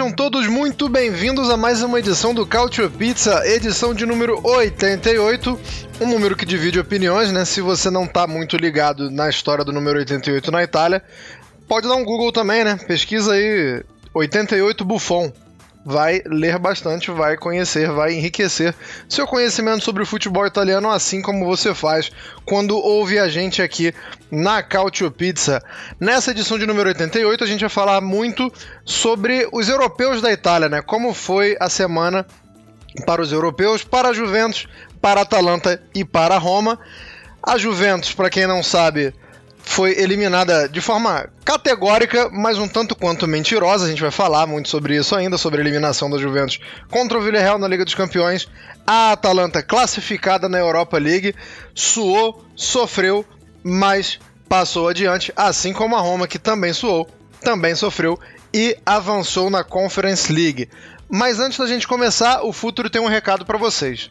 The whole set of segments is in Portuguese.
Sejam todos muito bem-vindos a mais uma edição do Cautio Pizza, edição de número 88, um número que divide opiniões, né? Se você não tá muito ligado na história do número 88 na Itália, pode dar um Google também, né? Pesquisa aí 88 Buffon vai ler bastante, vai conhecer, vai enriquecer seu conhecimento sobre o futebol italiano, assim como você faz quando ouve a gente aqui na Cautio Pizza. Nessa edição de número 88, a gente vai falar muito sobre os europeus da Itália, né? Como foi a semana para os europeus, para a Juventus, para a Atalanta e para a Roma. A Juventus, para quem não sabe, foi eliminada de forma categórica, mas um tanto quanto mentirosa. A gente vai falar muito sobre isso ainda, sobre a eliminação da Juventus contra o Villarreal na Liga dos Campeões. A Atalanta classificada na Europa League suou, sofreu, mas passou adiante, assim como a Roma que também suou, também sofreu e avançou na Conference League. Mas antes da gente começar, o Futuro tem um recado para vocês.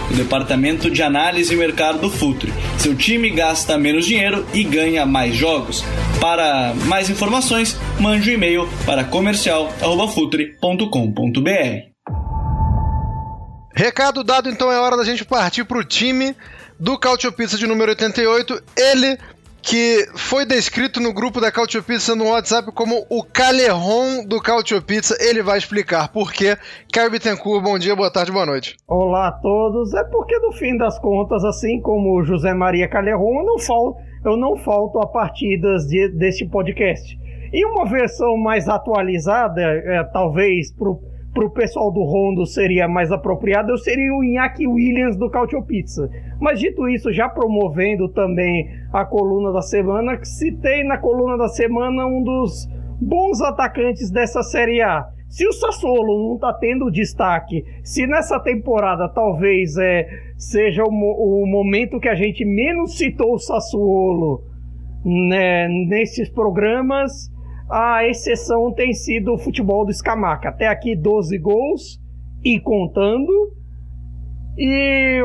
o departamento de análise e mercado do Futuri. Seu time gasta menos dinheiro e ganha mais jogos. Para mais informações, mande um e-mail para comercial@futuri.com.br. Recado dado, então é hora da gente partir para o time do Cautio Pizza de número 88. Ele que foi descrito no grupo da Cautio Pizza no WhatsApp como o Caleron do Cautio Pizza. Ele vai explicar por quê. Caio Bittencourt, bom dia, boa tarde, boa noite. Olá a todos. É porque no fim das contas, assim como José Maria Caleron, eu não falto, eu não falto a partidas de, deste podcast. E uma versão mais atualizada, é, talvez para o pessoal do Rondo seria mais apropriado, eu seria o Iñaki Williams do Cautio Pizza. Mas dito isso, já promovendo também a coluna da semana, citei na coluna da semana um dos bons atacantes dessa Série A. Se o Sassuolo não está tendo destaque, se nessa temporada talvez é, seja o, o momento que a gente menos citou o Sassuolo né, nesses programas, a exceção tem sido o futebol do Scamaca. Até aqui 12 gols e contando. E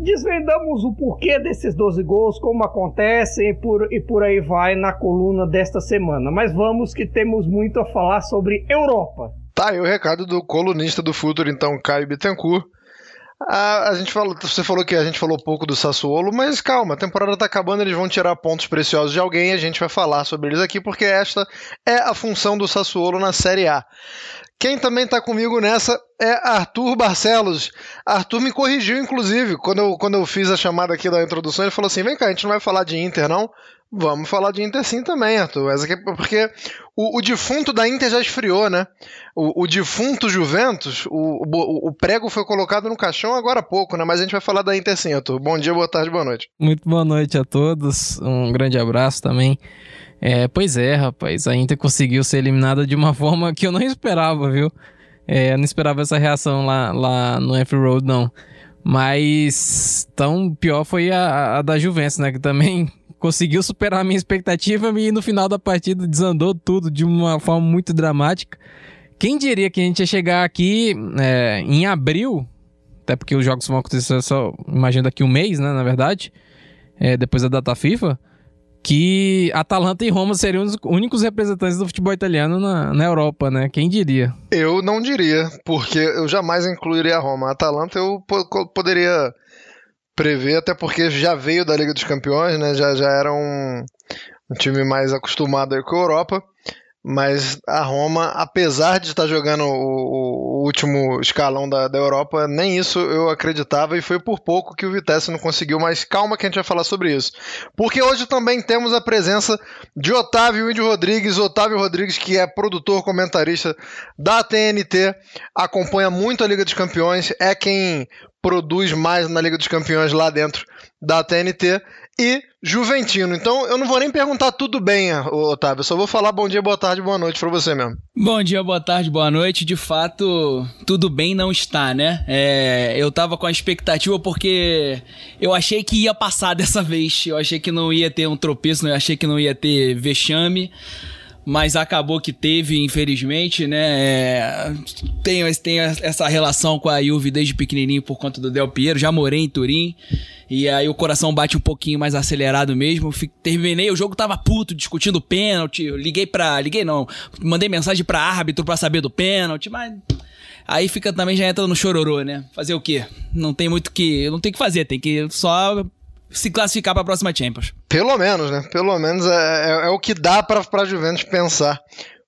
desvendamos o porquê desses 12 gols, como acontecem e por, e por aí vai na coluna desta semana. Mas vamos que temos muito a falar sobre Europa. Tá aí o recado do colunista do Futuro, então, Caio Bittencourt. A, a, gente falou, você falou que a gente falou pouco do Sassuolo, mas calma, a temporada tá acabando, eles vão tirar pontos preciosos de alguém e a gente vai falar sobre eles aqui, porque esta é a função do Sassuolo na Série A. Quem também tá comigo nessa é Arthur Barcelos. Arthur me corrigiu, inclusive, quando eu, quando eu fiz a chamada aqui da introdução, ele falou assim: vem cá, a gente não vai falar de Inter, não? Vamos falar de Inter sim também, Arthur. Essa aqui, é porque o, o, defunto da Inter já esfriou, né? O, o defunto Juventus, o, o, o, prego foi colocado no caixão agora há pouco, né? Mas a gente vai falar da Inter sim, Arthur. Bom dia, boa tarde, boa noite. Muito boa noite a todos. Um grande abraço também. É, pois é, rapaz. A Inter conseguiu ser eliminada de uma forma que eu não esperava, viu? É, eu não esperava essa reação lá, lá no F-Road, não. Mas tão pior foi a, a da Juventus, né? Que também conseguiu superar a minha expectativa e no final da partida desandou tudo de uma forma muito dramática. Quem diria que a gente ia chegar aqui é, em abril, até porque os jogos vão acontecer só, imagino, daqui um mês, né, na verdade, é, depois da data FIFA, que Atalanta e Roma seriam os únicos representantes do futebol italiano na, na Europa, né? Quem diria? Eu não diria, porque eu jamais incluiria a Roma. A Atalanta eu poderia prever, até porque já veio da Liga dos Campeões, né? Já, já era um, um time mais acostumado aí com a Europa. Mas a Roma, apesar de estar jogando o, o último escalão da, da, Europa, nem isso eu acreditava e foi por pouco que o Vitesse não conseguiu. Mas calma que a gente vai falar sobre isso. Porque hoje também temos a presença de Otávio Índio Rodrigues. Otávio Rodrigues, que é produtor, comentarista da TNT, acompanha muito a Liga dos Campeões, é quem produz mais na Liga dos Campeões lá dentro da TNT e Juventino. Então eu não vou nem perguntar tudo bem, Otávio. Eu só vou falar bom dia, boa tarde, boa noite para você mesmo. Bom dia, boa tarde, boa noite. De fato, tudo bem não está, né? É, eu tava com a expectativa porque eu achei que ia passar dessa vez. Eu achei que não ia ter um tropeço, eu achei que não ia ter vexame mas acabou que teve, infelizmente, né? É, tenho, tenho essa relação com a Juve desde pequenininho por conta do Del Piero, já morei em Turim, e aí o coração bate um pouquinho mais acelerado mesmo. Terminei, o jogo tava puto, discutindo pênalti. Liguei pra. Liguei não. Mandei mensagem pra árbitro pra saber do pênalti, mas. Aí fica também já entra no chororô, né? Fazer o quê? Não tem muito que. Não tem que fazer, tem que só se classificar para a próxima Champions. Pelo menos, né? Pelo menos é, é, é o que dá para a Juventus pensar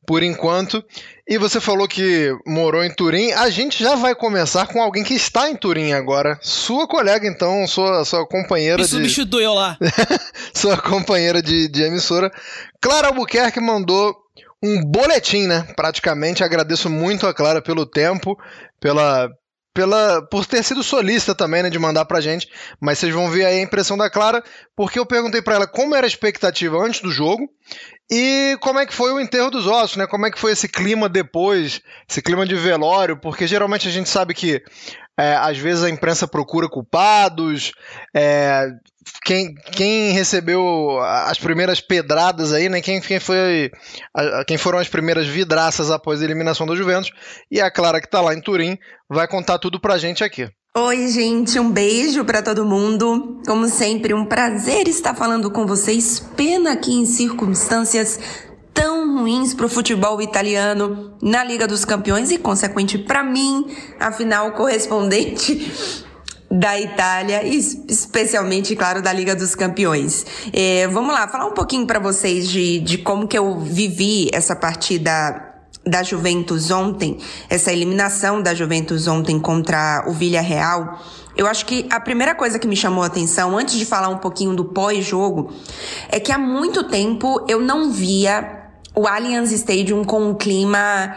por enquanto. E você falou que morou em Turim. A gente já vai começar com alguém que está em Turim agora. Sua colega, então, sua, sua companheira Me de. substituiu lá. sua companheira de, de emissora. Clara Albuquerque mandou um boletim, né? Praticamente. Agradeço muito a Clara pelo tempo, pela, pela, por ter sido solista também, né, de mandar pra gente, mas vocês vão ver aí a impressão da Clara, porque eu perguntei para ela como era a expectativa antes do jogo e como é que foi o enterro dos ossos, né? Como é que foi esse clima depois, esse clima de velório, porque geralmente a gente sabe que é, às vezes a imprensa procura culpados, é, quem, quem recebeu as primeiras pedradas aí, né? Quem, quem foi a, quem foram as primeiras vidraças após a eliminação da Juventus e a Clara que está lá em Turim vai contar tudo pra gente aqui. Oi, gente, um beijo para todo mundo. Como sempre, um prazer estar falando com vocês. Pena que em circunstâncias tão ruins para o futebol italiano na Liga dos Campeões e consequente para mim, afinal correspondente da Itália, especialmente, claro, da Liga dos Campeões. É, vamos lá, falar um pouquinho para vocês de, de como que eu vivi essa partida da Juventus ontem, essa eliminação da Juventus ontem contra o Villarreal, eu acho que a primeira coisa que me chamou a atenção, antes de falar um pouquinho do pós-jogo, é que há muito tempo eu não via o Allianz Stadium com um clima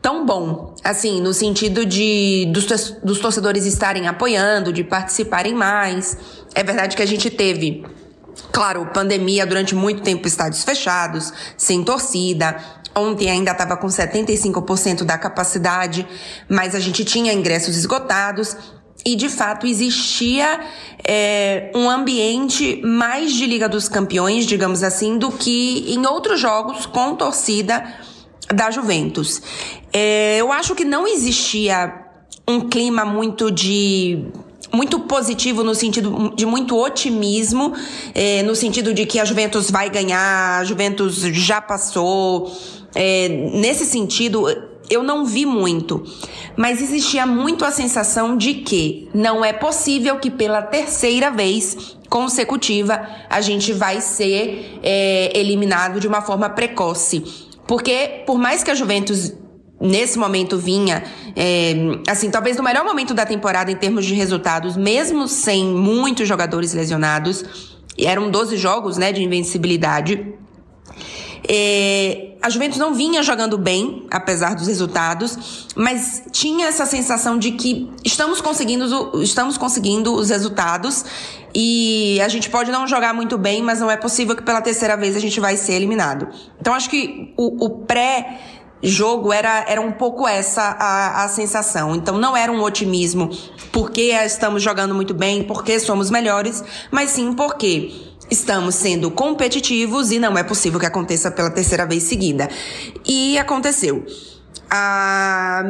tão bom, assim, no sentido de dos, dos torcedores estarem apoiando, de participarem mais. É verdade que a gente teve Claro, pandemia durante muito tempo, estádios fechados, sem torcida, Ontem ainda estava com 75% da capacidade, mas a gente tinha ingressos esgotados. E de fato existia é, um ambiente mais de Liga dos Campeões, digamos assim, do que em outros jogos com torcida da Juventus. É, eu acho que não existia um clima muito de muito positivo no sentido de muito otimismo, é, no sentido de que a Juventus vai ganhar, a Juventus já passou. É, nesse sentido, eu não vi muito, mas existia muito a sensação de que não é possível que pela terceira vez consecutiva a gente vai ser é, eliminado de uma forma precoce. Porque, por mais que a Juventus nesse momento vinha, é, assim, talvez no melhor momento da temporada em termos de resultados, mesmo sem muitos jogadores lesionados, eram 12 jogos, né, de invencibilidade. É, a Juventus não vinha jogando bem, apesar dos resultados, mas tinha essa sensação de que estamos conseguindo, estamos conseguindo os resultados e a gente pode não jogar muito bem, mas não é possível que pela terceira vez a gente vai ser eliminado. Então acho que o, o pré jogo era, era um pouco essa a, a sensação. Então não era um otimismo porque estamos jogando muito bem, porque somos melhores, mas sim porque estamos sendo competitivos e não é possível que aconteça pela terceira vez seguida. E aconteceu. A,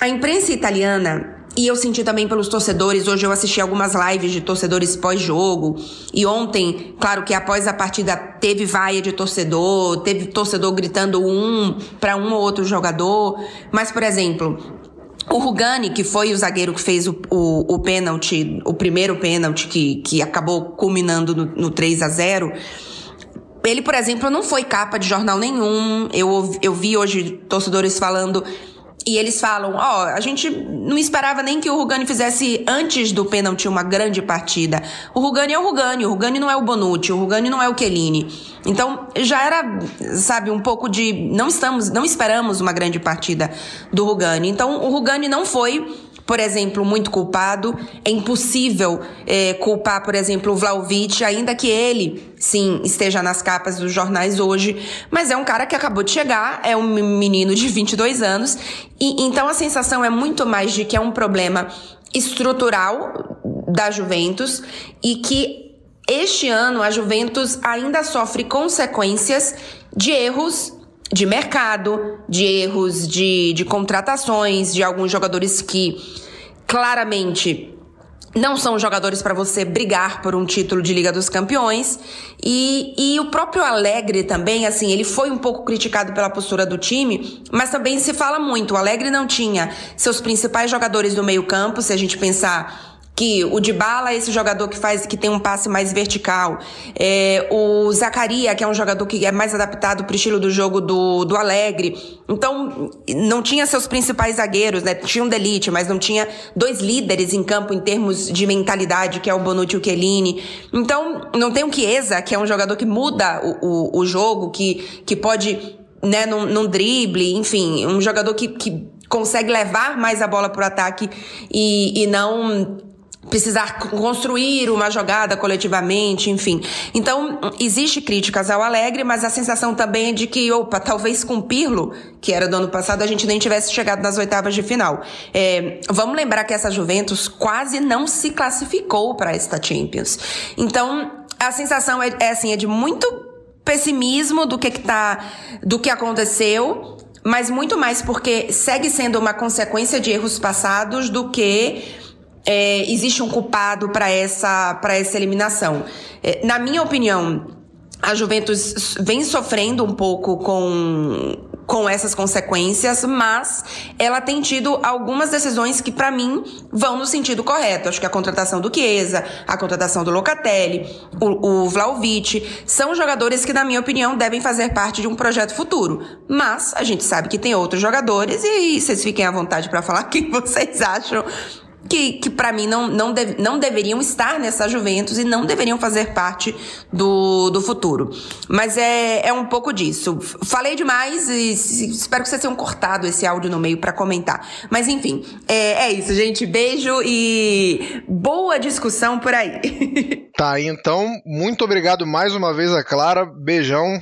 a imprensa italiana e eu senti também pelos torcedores. Hoje eu assisti algumas lives de torcedores pós-jogo. E ontem, claro que após a partida teve vaia de torcedor, teve torcedor gritando um para um ou outro jogador. Mas, por exemplo, o Rugani, que foi o zagueiro que fez o, o, o pênalti, o primeiro pênalti que, que acabou culminando no, no 3 a 0 ele, por exemplo, não foi capa de jornal nenhum. Eu, eu vi hoje torcedores falando e eles falam: Ó, oh, a gente não esperava nem que o Rugani fizesse antes do pênalti uma grande partida. O Rugani é o Rugani, o Rugani não é o Bonucci, o Rugani não é o Chiellini. Então já era, sabe, um pouco de. Não estamos, não esperamos uma grande partida do Rugani. Então o Rugani não foi por exemplo, muito culpado. É impossível é, culpar, por exemplo, o Vlaovic, ainda que ele, sim, esteja nas capas dos jornais hoje, mas é um cara que acabou de chegar, é um menino de 22 anos, e então a sensação é muito mais de que é um problema estrutural da Juventus e que este ano a Juventus ainda sofre consequências de erros de mercado, de erros de, de contratações, de alguns jogadores que claramente não são jogadores para você brigar por um título de Liga dos Campeões. E, e o próprio Alegre também, assim, ele foi um pouco criticado pela postura do time, mas também se fala muito. O Alegre não tinha seus principais jogadores do meio-campo, se a gente pensar que o Dybala é esse jogador que faz que tem um passe mais vertical. É, o Zacaria, que é um jogador que é mais adaptado para o estilo do jogo do, do Alegre. Então, não tinha seus principais zagueiros, né? Tinha um Delite, mas não tinha dois líderes em campo em termos de mentalidade, que é o Bonucci e o Chiellini. Então, não tem o Chiesa, que é um jogador que muda o, o, o jogo, que, que pode, né, num, num drible, enfim, um jogador que, que consegue levar mais a bola para o ataque e, e não precisar construir uma jogada coletivamente, enfim. Então, existe críticas ao Alegre, mas a sensação também é de que, opa, talvez com o Pirlo, que era do ano passado, a gente nem tivesse chegado nas oitavas de final. É, vamos lembrar que essa Juventus quase não se classificou para esta Champions. Então, a sensação é, é assim, é de muito pessimismo do que, que tá, do que aconteceu, mas muito mais porque segue sendo uma consequência de erros passados do que é, existe um culpado para essa, essa eliminação. É, na minha opinião, a Juventus vem sofrendo um pouco com, com essas consequências, mas ela tem tido algumas decisões que, para mim, vão no sentido correto. Acho que a contratação do Chiesa, a contratação do Locatelli, o, o Vlaovic, são jogadores que, na minha opinião, devem fazer parte de um projeto futuro. Mas a gente sabe que tem outros jogadores e vocês fiquem à vontade para falar quem vocês acham que, que para mim não, não, não deveriam estar nessa Juventus e não deveriam fazer parte do, do futuro. Mas é, é um pouco disso. Falei demais e espero que vocês tenham cortado esse áudio no meio para comentar. Mas enfim, é, é isso, gente. Beijo e boa discussão por aí. Tá, então, muito obrigado mais uma vez a Clara. Beijão.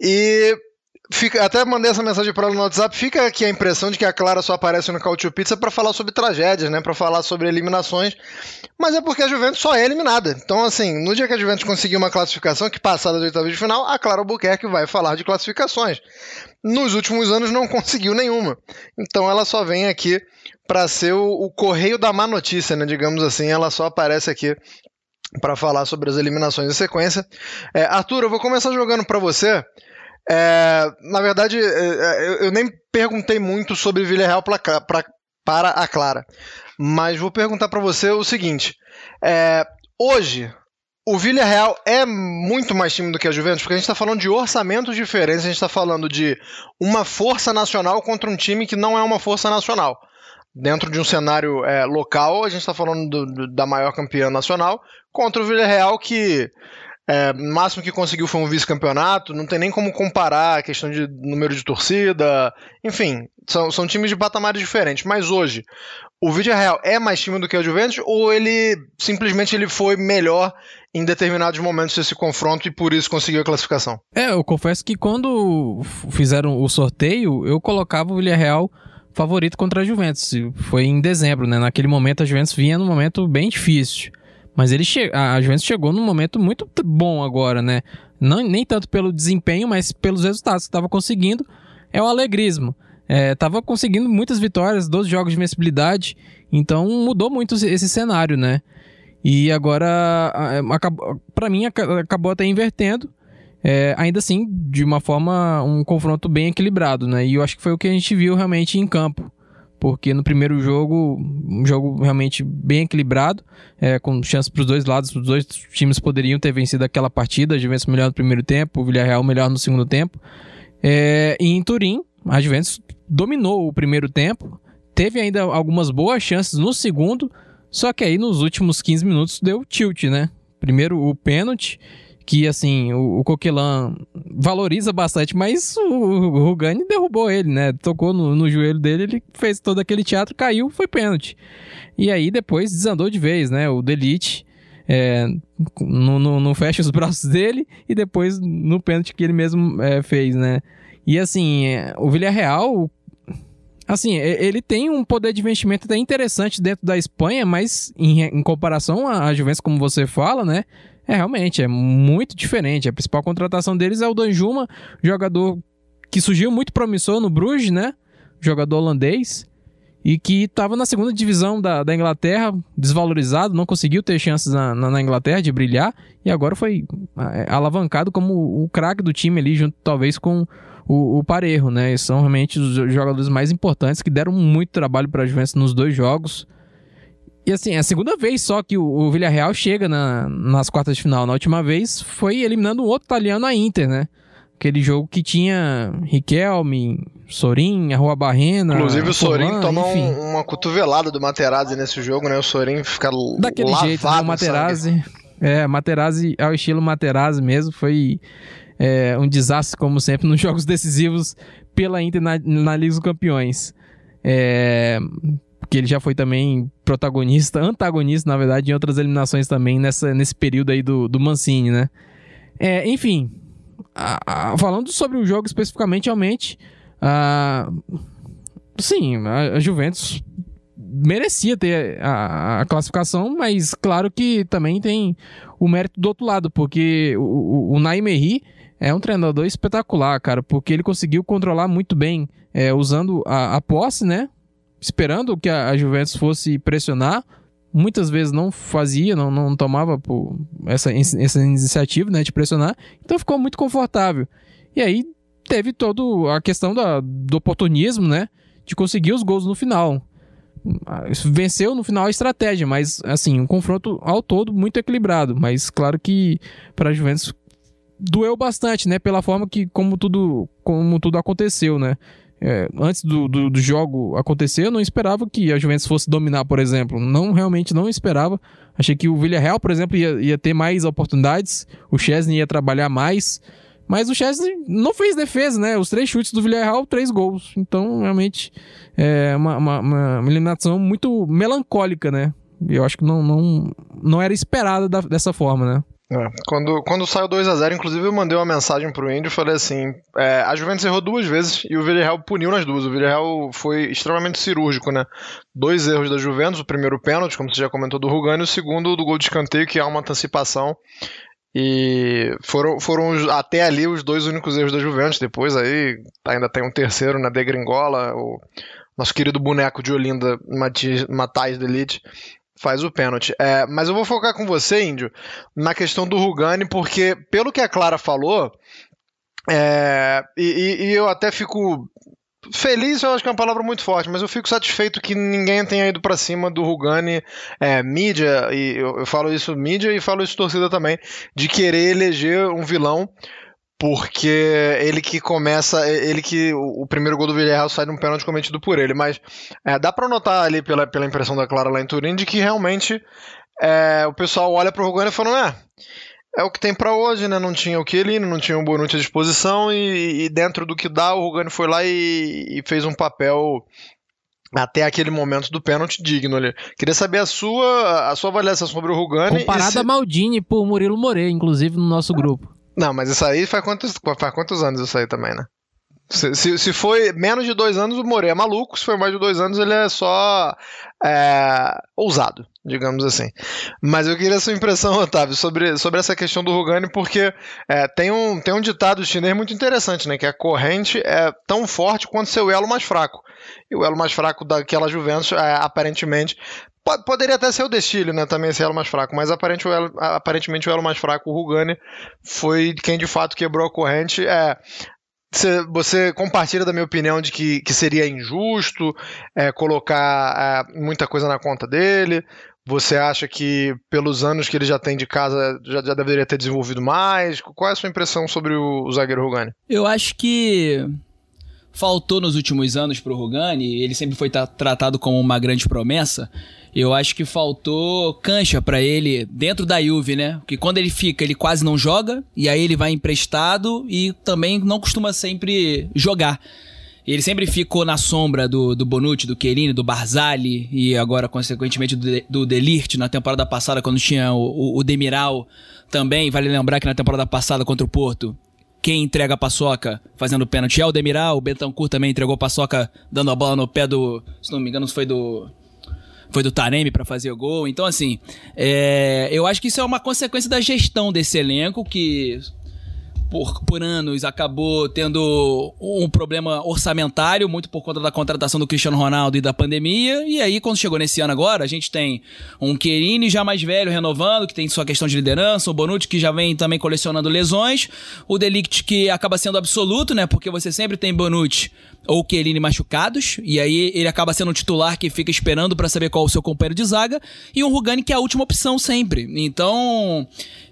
E Fica, até mandei essa mensagem para ela no WhatsApp. Fica aqui a impressão de que a Clara só aparece no Cautio Pizza para falar sobre tragédias, né? Para falar sobre eliminações. Mas é porque a Juventus só é eliminada. Então, assim, no dia que a Juventus conseguir uma classificação, que passar das oitavas de final, a Clara Albuquerque vai falar de classificações. Nos últimos anos não conseguiu nenhuma. Então ela só vem aqui para ser o, o correio da má notícia, né? Digamos assim, ela só aparece aqui para falar sobre as eliminações em sequência. É, Arthur, eu vou começar jogando para você. É, na verdade, é, é, eu, nem perguntei muito sobre Villarreal pra, pra, para a Clara, mas vou perguntar para você o seguinte: é, hoje o Villarreal é muito mais time do que a Juventus, porque a gente está falando de orçamentos diferentes, a gente está falando de uma força nacional contra um time que não é uma força nacional. Dentro de um cenário é, local, a gente está falando do, do, da maior campeã nacional contra o Villarreal que é, o máximo que conseguiu foi um vice-campeonato, não tem nem como comparar a questão de número de torcida, enfim, são, são times de patamares diferentes. Mas hoje, o Real é mais time do que o Juventus ou ele simplesmente ele foi melhor em determinados momentos desse confronto e por isso conseguiu a classificação? É, eu confesso que quando fizeram o sorteio, eu colocava o Real favorito contra a Juventus. Foi em dezembro, né? Naquele momento a Juventus vinha num momento bem difícil. Mas ele che a Juventus chegou num momento muito bom agora, né? Não, nem tanto pelo desempenho, mas pelos resultados que estava conseguindo. É o alegrismo. estava conseguindo muitas vitórias, 12 jogos de vencibilidade, então mudou muito esse cenário, né? E agora, para mim, acabou até invertendo. É, ainda assim, de uma forma, um confronto bem equilibrado, né? E eu acho que foi o que a gente viu realmente em campo. Porque no primeiro jogo, um jogo realmente bem equilibrado, é, com chances para os dois lados, os dois times poderiam ter vencido aquela partida. A Juventus melhor no primeiro tempo, o Villarreal melhor no segundo tempo. É, e em Turim, a Juventus dominou o primeiro tempo, teve ainda algumas boas chances no segundo, só que aí nos últimos 15 minutos deu tilt, né? Primeiro o pênalti, que assim, o, o Coquelin valoriza bastante, mas o, Rugani derrubou ele, né? Tocou no, no, joelho dele, ele fez todo aquele teatro, caiu, foi pênalti. E aí depois desandou de vez, né? O Delite é, não, fecha os braços dele e depois no pênalti que ele mesmo é, fez, né? E assim, é, o Villarreal Assim, ele tem um poder de investimento até interessante dentro da Espanha, mas em, em comparação à Juventus, como você fala, né? É realmente, é muito diferente. A principal contratação deles é o Danjuma, jogador que surgiu muito promissor no Bruges, né? Jogador holandês. E que estava na segunda divisão da, da Inglaterra, desvalorizado, não conseguiu ter chances na, na, na Inglaterra de brilhar. E agora foi é, alavancado como o, craque do time ali, junto talvez com o, o Parejo, né? são realmente os jogadores mais importantes que deram muito trabalho para a Juventus nos dois jogos. E assim, é a segunda vez só que o, o Villarreal chega na, nas quartas de final. Na última vez foi eliminando um outro italiano, a Inter, né? Aquele jogo que tinha Riquelme, Sorin, a Rua Barrena. Inclusive o Sorin toma um, uma cotovelada do Materazzi nesse jogo, né? O Sorin fica Daquele jeito, né? O Materazzi. É, Materazzi ao estilo Materazzi mesmo. Foi é, um desastre, como sempre, nos jogos decisivos pela Inter na, na Liga dos Campeões. É, que ele já foi também protagonista, antagonista, na verdade, em outras eliminações também nessa, nesse período aí do, do Mancini, né? É, enfim, a, a, falando sobre o jogo especificamente, realmente, a, sim, a, Juventus merecia ter a, a, classificação, mas claro que também tem o mérito do outro lado, porque o, o, o é um treinador espetacular, cara, porque ele conseguiu controlar muito bem, é, usando a, a, posse, né? Esperando que a, Juventus fosse pressionar. Muitas vezes não fazia, não, não tomava essa, essa iniciativa né, de pressionar. Então ficou muito confortável. E aí teve toda a questão da, do oportunismo, né? De conseguir os gols no final. Venceu no final a estratégia, mas assim, um confronto ao todo muito equilibrado. Mas claro que para a Juventus doeu bastante, né? Pela forma que como tudo, como tudo aconteceu, né? É, antes do, do, do, jogo acontecer, eu não esperava que a Juventus fosse dominar, por exemplo. Não, realmente não esperava. Achei que o Villarreal, por exemplo, ia, ia ter mais oportunidades, o Chesney ia trabalhar mais. Mas o Chesney não fez defesa, né? Os três chutes do Villarreal, três gols. Então, realmente, é uma, uma, uma eliminação muito melancólica, né? Eu acho que não, não, não era esperada da, dessa forma, né? É, quando, quando saiu 2 a 0 inclusive eu mandei uma mensagem pro Indy e falei assim: é, a Juventus errou duas vezes e o Villarreal puniu nas duas. O Villarreal foi extremamente cirúrgico, né? Dois erros da Juventus: o primeiro pênalti, como você já comentou, do Rugani, e o segundo do gol de escanteio, que há uma antecipação. E foram, foram até ali os dois únicos erros da Juventus. Depois aí ainda tem um terceiro na né, Degringola, o nosso querido boneco de Olinda, Matais Delite, faz o pênalti. É, mas eu vou focar com você, Índio, na questão do Rugani, porque pelo que a Clara falou, é, e, e, eu até fico feliz, eu acho que é uma palavra muito forte, mas eu fico satisfeito que ninguém tenha ido para cima do Rugani, é, mídia, e eu, eu falo isso mídia e falo isso torcida também, de querer eleger um vilão porque ele que começa, ele que o, primeiro gol do Villarreal sai de um pênalti cometido por ele, mas é, dá para notar ali pela, pela impressão da Clara lá em Turim de que realmente é, o pessoal olha para o Rogani e fala, é, é o que tem para hoje, né? Não tinha o Chiellini, não tinha o Bonucci à disposição e, e dentro do que dá, o Rogani foi lá e, e fez um papel até aquele momento do pênalti digno ali. Queria saber a sua, a sua avaliação sobre o Rugani. Comparada se... a Maldini por Murilo Moreira, inclusive no nosso grupo. Não, mas isso aí faz quantos, faz quantos anos isso aí também, né? Se, se, se, foi menos de dois anos, o Moré é maluco. Se foi mais de dois anos, ele é só é, ousado. digamos assim. Mas eu queria a sua impressão, Otávio, sobre, sobre essa questão do Rugani, porque é, tem, um, tem um ditado chinês muito interessante, né? Que a corrente é tão forte quanto seu elo mais fraco. E o elo mais fraco daquela Juventus, é, aparentemente, Poderia até ser o Destilho, né? Também esse elo mais fraco, mas aparentemente o elo, aparentemente o elo mais fraco, o Rugani, foi quem de fato quebrou a corrente. É, você, compartilha da minha opinião de que, que seria injusto é, colocar é, muita coisa na conta dele? Você acha que, pelos anos que ele já tem de casa, já, já deveria ter desenvolvido mais? Qual é a sua impressão sobre o, o zagueiro Rugani? Eu acho que faltou nos últimos anos para o Rugani, ele sempre foi tratado como uma grande promessa. Eu acho que faltou cancha para ele dentro da Juve, né? Porque quando ele fica, ele quase não joga, e aí ele vai emprestado e também não costuma sempre jogar. Ele sempre ficou na sombra do, do Bonucci, do Chiellini, do Barzali e agora, consequentemente, do, do Delirte na temporada passada, quando tinha o, o, o Demiral também. Vale lembrar que na temporada passada contra o Porto, quem entrega a paçoca fazendo pênalti é o Demiral. O Betancourt também entregou a paçoca dando a bola no pé do. Se não me engano, foi do foi do Taremi para fazer o gol. Então, assim, é, eu acho que isso é uma consequência da gestão desse elenco que por, por anos acabou tendo um problema orçamentário, muito por conta da contratação do Cristiano Ronaldo e da pandemia. E aí, quando chegou nesse ano agora, a gente tem um Querini já mais velho renovando, que tem sua questão de liderança, o Bonucci que já vem também colecionando lesões, o Delict que acaba sendo absoluto, né? Porque você sempre tem Bonucci ou Chiellini machucados, e aí ele acaba sendo um titular que fica esperando para saber qual é o seu companheiro de zaga, e um Rugani que é a última opção sempre. Então,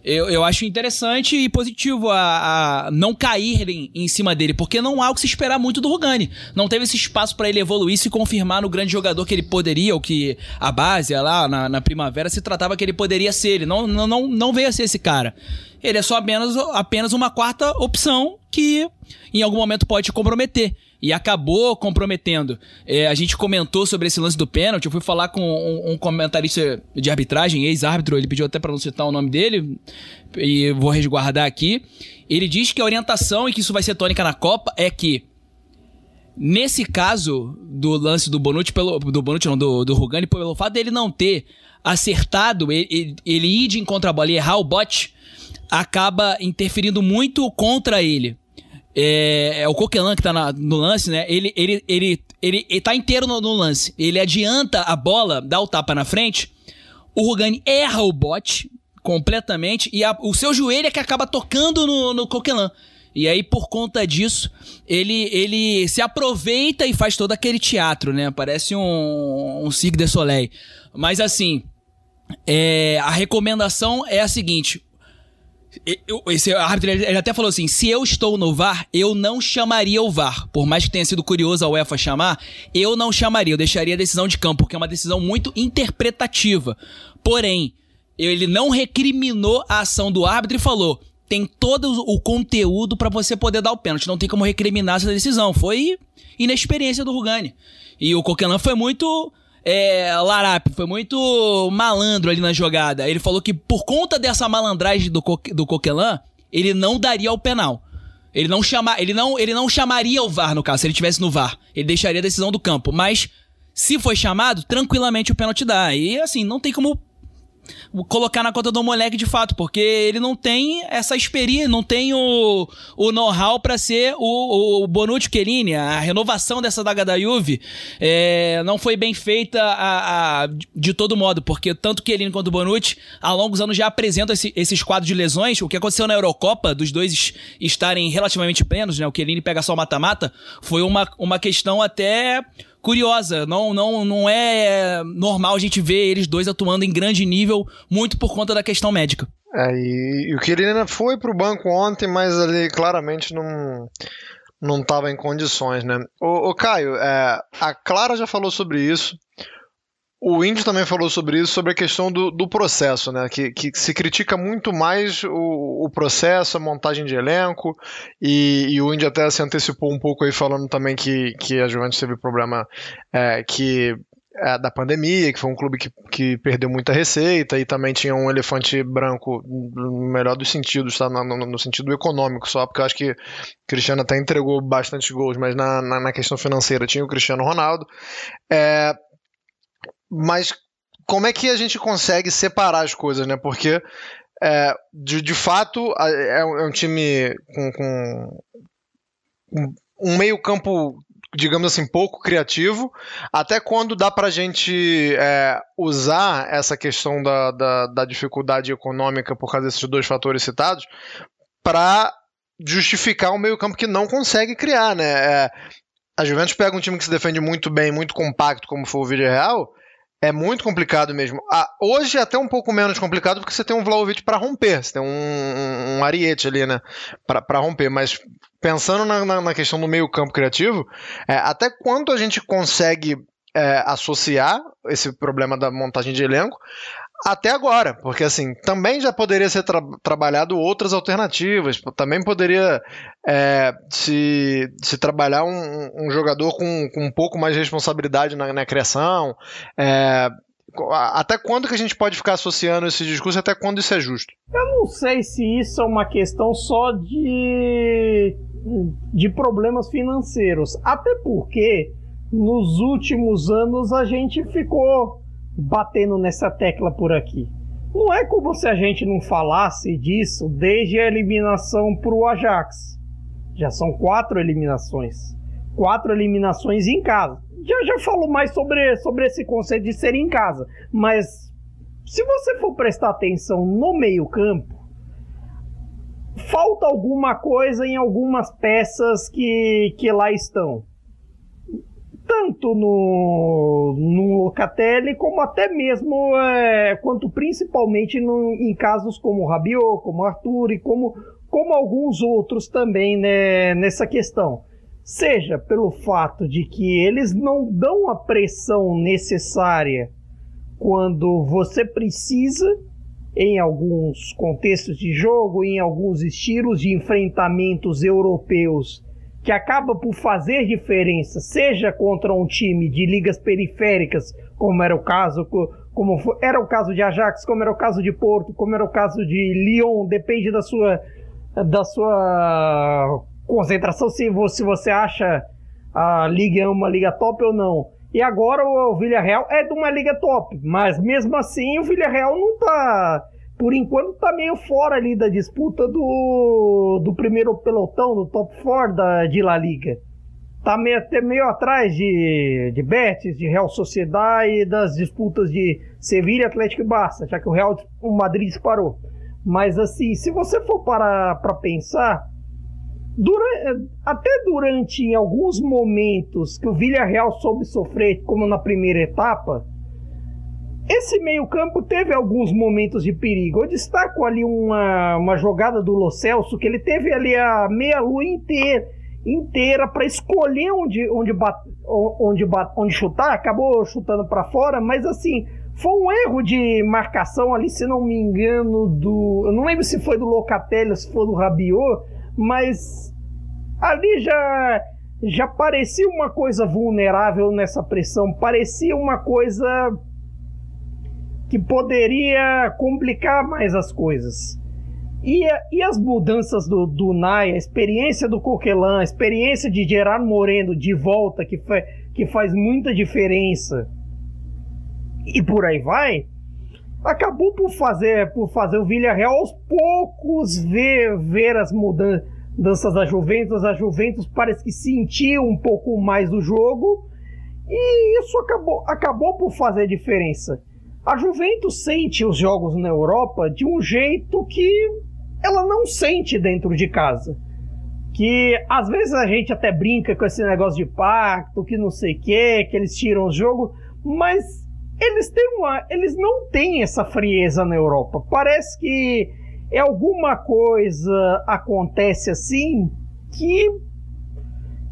eu, eu acho interessante e positivo a, a não cair em cima dele, porque não há o que se esperar muito do Rugani. Não teve esse espaço para ele evoluir se confirmar no grande jogador que ele poderia, ou que a base lá na, na primavera se tratava que ele poderia ser. Ele não, não, não, não veio a ser esse cara. Ele é só apenas, apenas uma quarta opção que em algum momento pode te comprometer e acabou comprometendo. É, a gente comentou sobre esse lance do pênalti. Eu fui falar com um, um comentarista de arbitragem, ex-árbitro, ele pediu até para não citar o nome dele, e vou resguardar aqui. Ele diz que a orientação e que isso vai ser tônica na Copa é que nesse caso do lance do Bonucci pelo do Bonucci não, do, do Rugani pelo fato dele não ter acertado ele, ele ir de encontro a bola e errar o bote acaba interferindo muito contra ele é, é o Coquelin que tá na, no lance, né? Ele, ele, ele, ele, ele tá inteiro no, no, lance. Ele adianta a bola, dá o tapa na frente. O Rugani erra o bote completamente e a, o seu joelho é que acaba tocando no, no Coquelin. E aí, por conta disso, ele, ele se aproveita e faz todo aquele teatro, né? Parece um, um Cirque de Soleil. Mas assim, é, a recomendação é a seguinte: esse árbitro ele até falou assim: se eu estou no VAR, eu não chamaria o VAR. Por mais que tenha sido curioso a UEFA chamar, eu não chamaria, eu deixaria a decisão de campo, porque é uma decisão muito interpretativa. Porém, ele não recriminou a ação do árbitro e falou: tem todo o conteúdo para você poder dar o pênalti. Não tem como recriminar essa decisão. Foi inexperiência do Rugani. E o Coquelin foi muito é, Larap foi muito malandro ali na jogada. Ele falou que por conta dessa malandragem do, Co do Coquelin, ele não daria o penal. Ele não, chama, ele, não, ele não chamaria o VAR, no caso, se ele estivesse no VAR. Ele deixaria a decisão do campo. Mas, se foi chamado, tranquilamente o pênalti dá. E, assim, não tem como colocar na conta do moleque de fato, porque ele não tem essa experiência, não tem o, o know-how para ser o, o Bonucci Chiellini. A renovação dessa daga da Juve é, não foi bem feita a, a, de todo modo, porque tanto Chiellini quanto o Bonucci, há longos anos já apresentam esse, esses quadros de lesões. O que aconteceu na Eurocopa, dos dois estarem relativamente plenos, né? O Chiellini pega só mata-mata, foi uma, uma questão até curiosa. Não, não, não é normal a gente ver eles dois atuando em grande nível, muito por conta da questão médica. É, e, o Quirina foi pro banco ontem, mas ali claramente não não estava em condições, né? O, Caio, é, a Clara já falou sobre isso. O Índio também falou sobre isso, sobre a questão do, do processo, né? Que, que se critica muito mais o, o processo, a montagem de elenco, e, e, o Índio até se antecipou um pouco aí falando também que, que a Juventus teve problema é, que é, da pandemia, que foi um clube que, que perdeu muita receita e também tinha um elefante branco no melhor dos sentidos, tá? no, no, no sentido econômico só, porque eu acho que o Cristiano até entregou bastante gols, mas na, na, na questão financeira tinha o Cristiano Ronaldo. É, mas como é que a gente consegue separar as coisas, né? Porque é, de, de fato é um, é um time com, com um meio campo digamos assim, pouco criativo, até quando dá para a gente é, usar essa questão da, da, da, dificuldade econômica por causa desses dois fatores citados para justificar um meio campo que não consegue criar, né? É, a Juventus pega um time que se defende muito bem, muito compacto, como foi o Villarreal, é muito complicado mesmo. Ah, hoje é até um pouco menos complicado porque você tem um Vlaovic para romper, você tem um, um, um Ariete ali, né, para romper, mas pensando na, na, na, questão do meio campo criativo, é, até quanto a gente consegue é, associar esse problema da montagem de elenco até agora, porque assim, também já poderia ser tra trabalhado outras alternativas, também poderia é, se, se trabalhar um, um jogador com, com, um pouco mais de responsabilidade na, na criação. É, até quando que a gente pode ficar associando esse discurso até quando isso é justo? Eu não sei se isso é uma questão só de, de problemas financeiros. Até porque nos últimos anos a gente ficou batendo nessa tecla por aqui. Não é como se a gente não falasse disso desde a eliminação para o Ajax. Já são quatro eliminações. Quatro eliminações em casa. Já já falo mais sobre, sobre esse conceito de ser em casa. Mas se você for prestar atenção no meio-campo, falta alguma coisa em algumas peças que, que lá estão tanto no, no Locatelli como até mesmo é, quanto principalmente no, em casos como Rabiot, como Arthur e como, como alguns outros também né, nessa questão. Seja pelo fato de que eles não dão a pressão necessária quando você precisa em alguns contextos de jogo, em alguns estilos de enfrentamentos europeus que acaba por fazer diferença, seja contra um time de ligas periféricas, como era o caso, como foi, era o caso de Ajax, como era o caso de Porto, como era o caso de Lyon, depende da sua da sua concentração se você, se você acha a liga uma liga top ou não. E agora o Villarreal é de uma liga top, mas mesmo assim o Villarreal não está por enquanto tá meio fora ali da disputa do, do primeiro pelotão, do top 4 da, de La Liga. Tá meio, até meio atrás de, de Betis, de Real Sociedade e das disputas de Sevilha, Atlético e Barça, já que o Real o Madrid disparou. Mas assim, se você for para para pensar, durante, até durante alguns momentos que o Villarreal soube sofrer, como na primeira etapa, esse meio-campo teve alguns momentos de perigo. Eu destaco ali uma, uma jogada do Lo Celso, que ele teve ali a meia-lua inteira, inteira para escolher onde, onde, bat, onde, bat, onde chutar. Acabou chutando para fora, mas assim, foi um erro de marcação ali, se não me engano, do. Eu não lembro se foi do Locatelli ou se foi do Rabiot, mas ali já já parecia uma coisa vulnerável nessa pressão, parecia uma coisa que poderia complicar mais as coisas. E, e as mudanças do, do Nai, a experiência do Coquelin, a experiência de Gerard Moreno de volta, que, fa, que faz muita diferença, e por aí vai, acabou por fazer, por fazer o Villarreal aos poucos ver, ver as mudanças da Juventus. A Juventus parece que sentiu um pouco mais do jogo, e isso acabou, acabou por fazer diferença. A Juventus sente os jogos na Europa de um jeito que ela não sente dentro de casa. Que às vezes a gente até brinca com esse negócio de pacto, que não sei o que, que eles tiram o jogo, mas eles têm uma, eles não têm essa frieza na Europa. Parece que é alguma coisa acontece assim que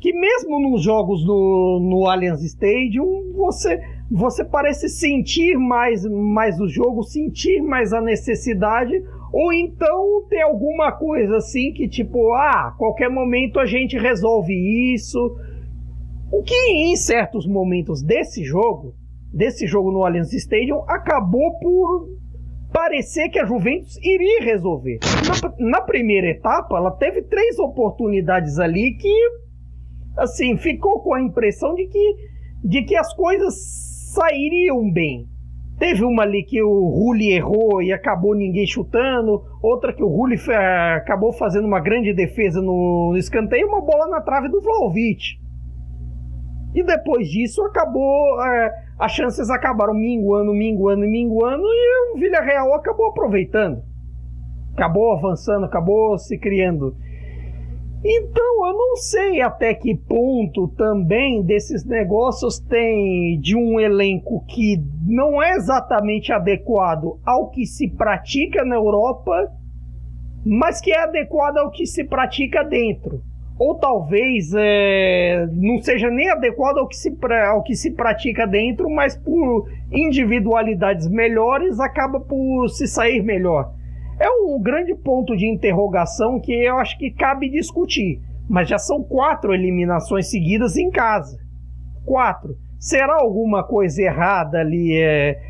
que mesmo nos jogos no, no Allianz Stadium você você parece sentir mais, mais o jogo, sentir mais a necessidade, ou então tem alguma coisa assim que tipo, ah, qualquer momento a gente resolve isso. O que em certos momentos desse jogo, desse jogo no Allianz Stadium, acabou por parecer que a Juventus iria resolver. Na, na primeira etapa, ela teve três oportunidades ali que, assim, ficou com a impressão de que, de que as coisas sairiam bem. Teve uma ali que o Rulli errou e acabou ninguém chutando, outra que o Rulli acabou fazendo uma grande defesa no, no escanteio, uma bola na trave do Vlaovic. E depois disso acabou, é, as chances acabaram minguando, minguando, minguando e o Villarreal acabou aproveitando. Acabou avançando, acabou se criando. Então, eu não sei até que ponto também desses negócios tem de um elenco que não é exatamente adequado ao que se pratica na Europa, mas que é adequado ao que se pratica dentro. Ou talvez é, não seja nem adequado ao que, se, ao que se pratica dentro, mas por individualidades melhores acaba por se sair melhor é um grande ponto de interrogação que eu acho que cabe discutir. Mas já são quatro eliminações seguidas em casa. Quatro. Será alguma coisa errada ali? É...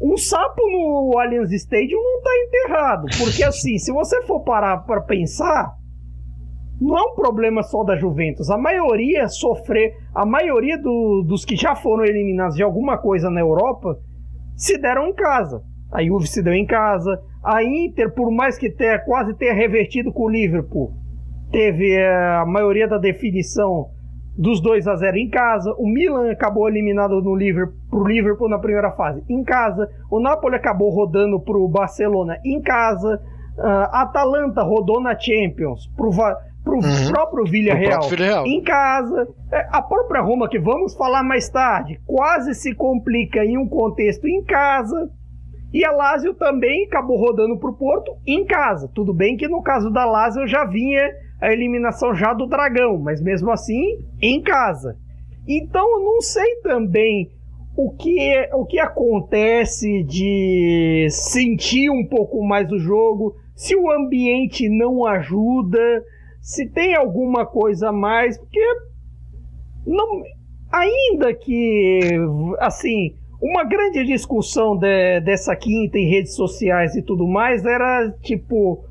Um sapo no Allianz Stadium não está enterrado. Porque assim, se você for parar para pensar, não é um problema só da Juventus. A maioria sofrer, a maioria do, dos que já foram eliminados de alguma coisa na Europa se deram em casa. A Juve se deu em casa, a Inter, por mais que tenha quase tenha revertido com o Liverpool, teve é, a maioria da definição dos 2 a 0 em casa. O Milan acabou eliminado no Liverpool, pro Liverpool na primeira fase em casa. O Napoli acabou rodando pro Barcelona em casa. Uh, Atalanta rodou na Champions pro, pro uhum. próprio Villarreal em casa. É, a própria Roma, que vamos falar mais tarde, quase se complica em um contexto em casa. E a Lazio também acabou rodando para o Porto em casa. Tudo bem que no caso da Lazio já vinha a eliminação já do Dragão, mas mesmo assim em casa. Então eu não sei também o que, é, o que acontece de sentir um pouco mais o jogo, se o ambiente não ajuda, se tem alguma coisa a mais, porque não, ainda que assim uma grande discussão de, dessa quinta em redes sociais e tudo mais era tipo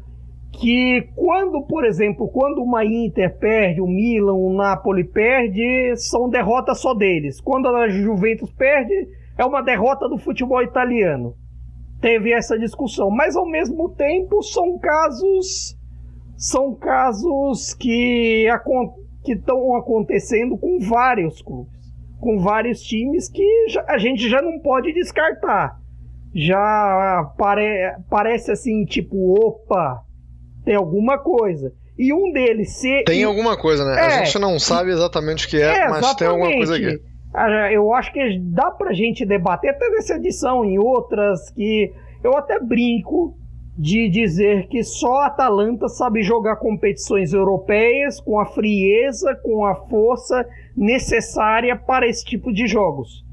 que quando, por exemplo, quando uma Inter perde, o Milan, o Napoli perde, são derrotas só deles. Quando a Juventus perde, é uma derrota do futebol italiano. Teve essa discussão, mas ao mesmo tempo são casos são casos que estão acontecendo com vários clubes com vários times que a gente já não pode descartar. Já pare, parece assim, tipo, opa, tem alguma coisa. E um deles se. Tem alguma coisa, né? É, a gente não sabe exatamente o que é, é mas tem alguma coisa aqui. Eu acho que dá pra gente debater até nessa edição, em outras, que eu até brinco de dizer que só a Atalanta sabe jogar competições europeias com a frieza, com a força necessária para esse tipo de jogos.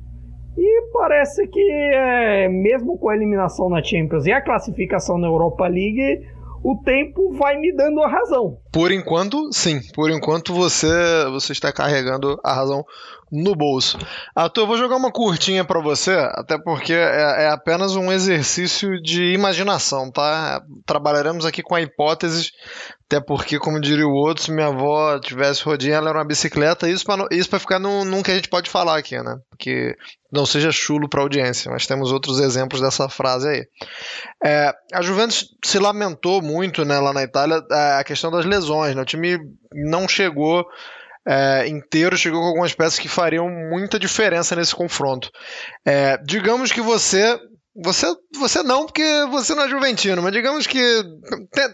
E parece que, é, mesmo com a eliminação na Champions e a classificação na Europa League, o tempo vai me dando a razão. Por enquanto, sim. Por enquanto você, você está carregando a razão no bolso. Arthur, eu vou jogar uma curtinha para você, até porque é, é, apenas um exercício de imaginação, tá? Trabalharemos aqui com a hipótese, até porque, como diria o outro, se minha avó tivesse rodinha, ela era uma bicicleta, isso para isso ficar num, num que a gente pode falar aqui, né? Porque não seja chulo para audiência, mas temos outros exemplos dessa frase aí. É, a Juventus se lamentou muito né, lá na Itália a questão das lesões, né? O time não chegou é, inteiro chegou com algumas peças que fariam muita diferença nesse confronto. É, digamos que você. Você, você não, porque você não é juventino, mas digamos que.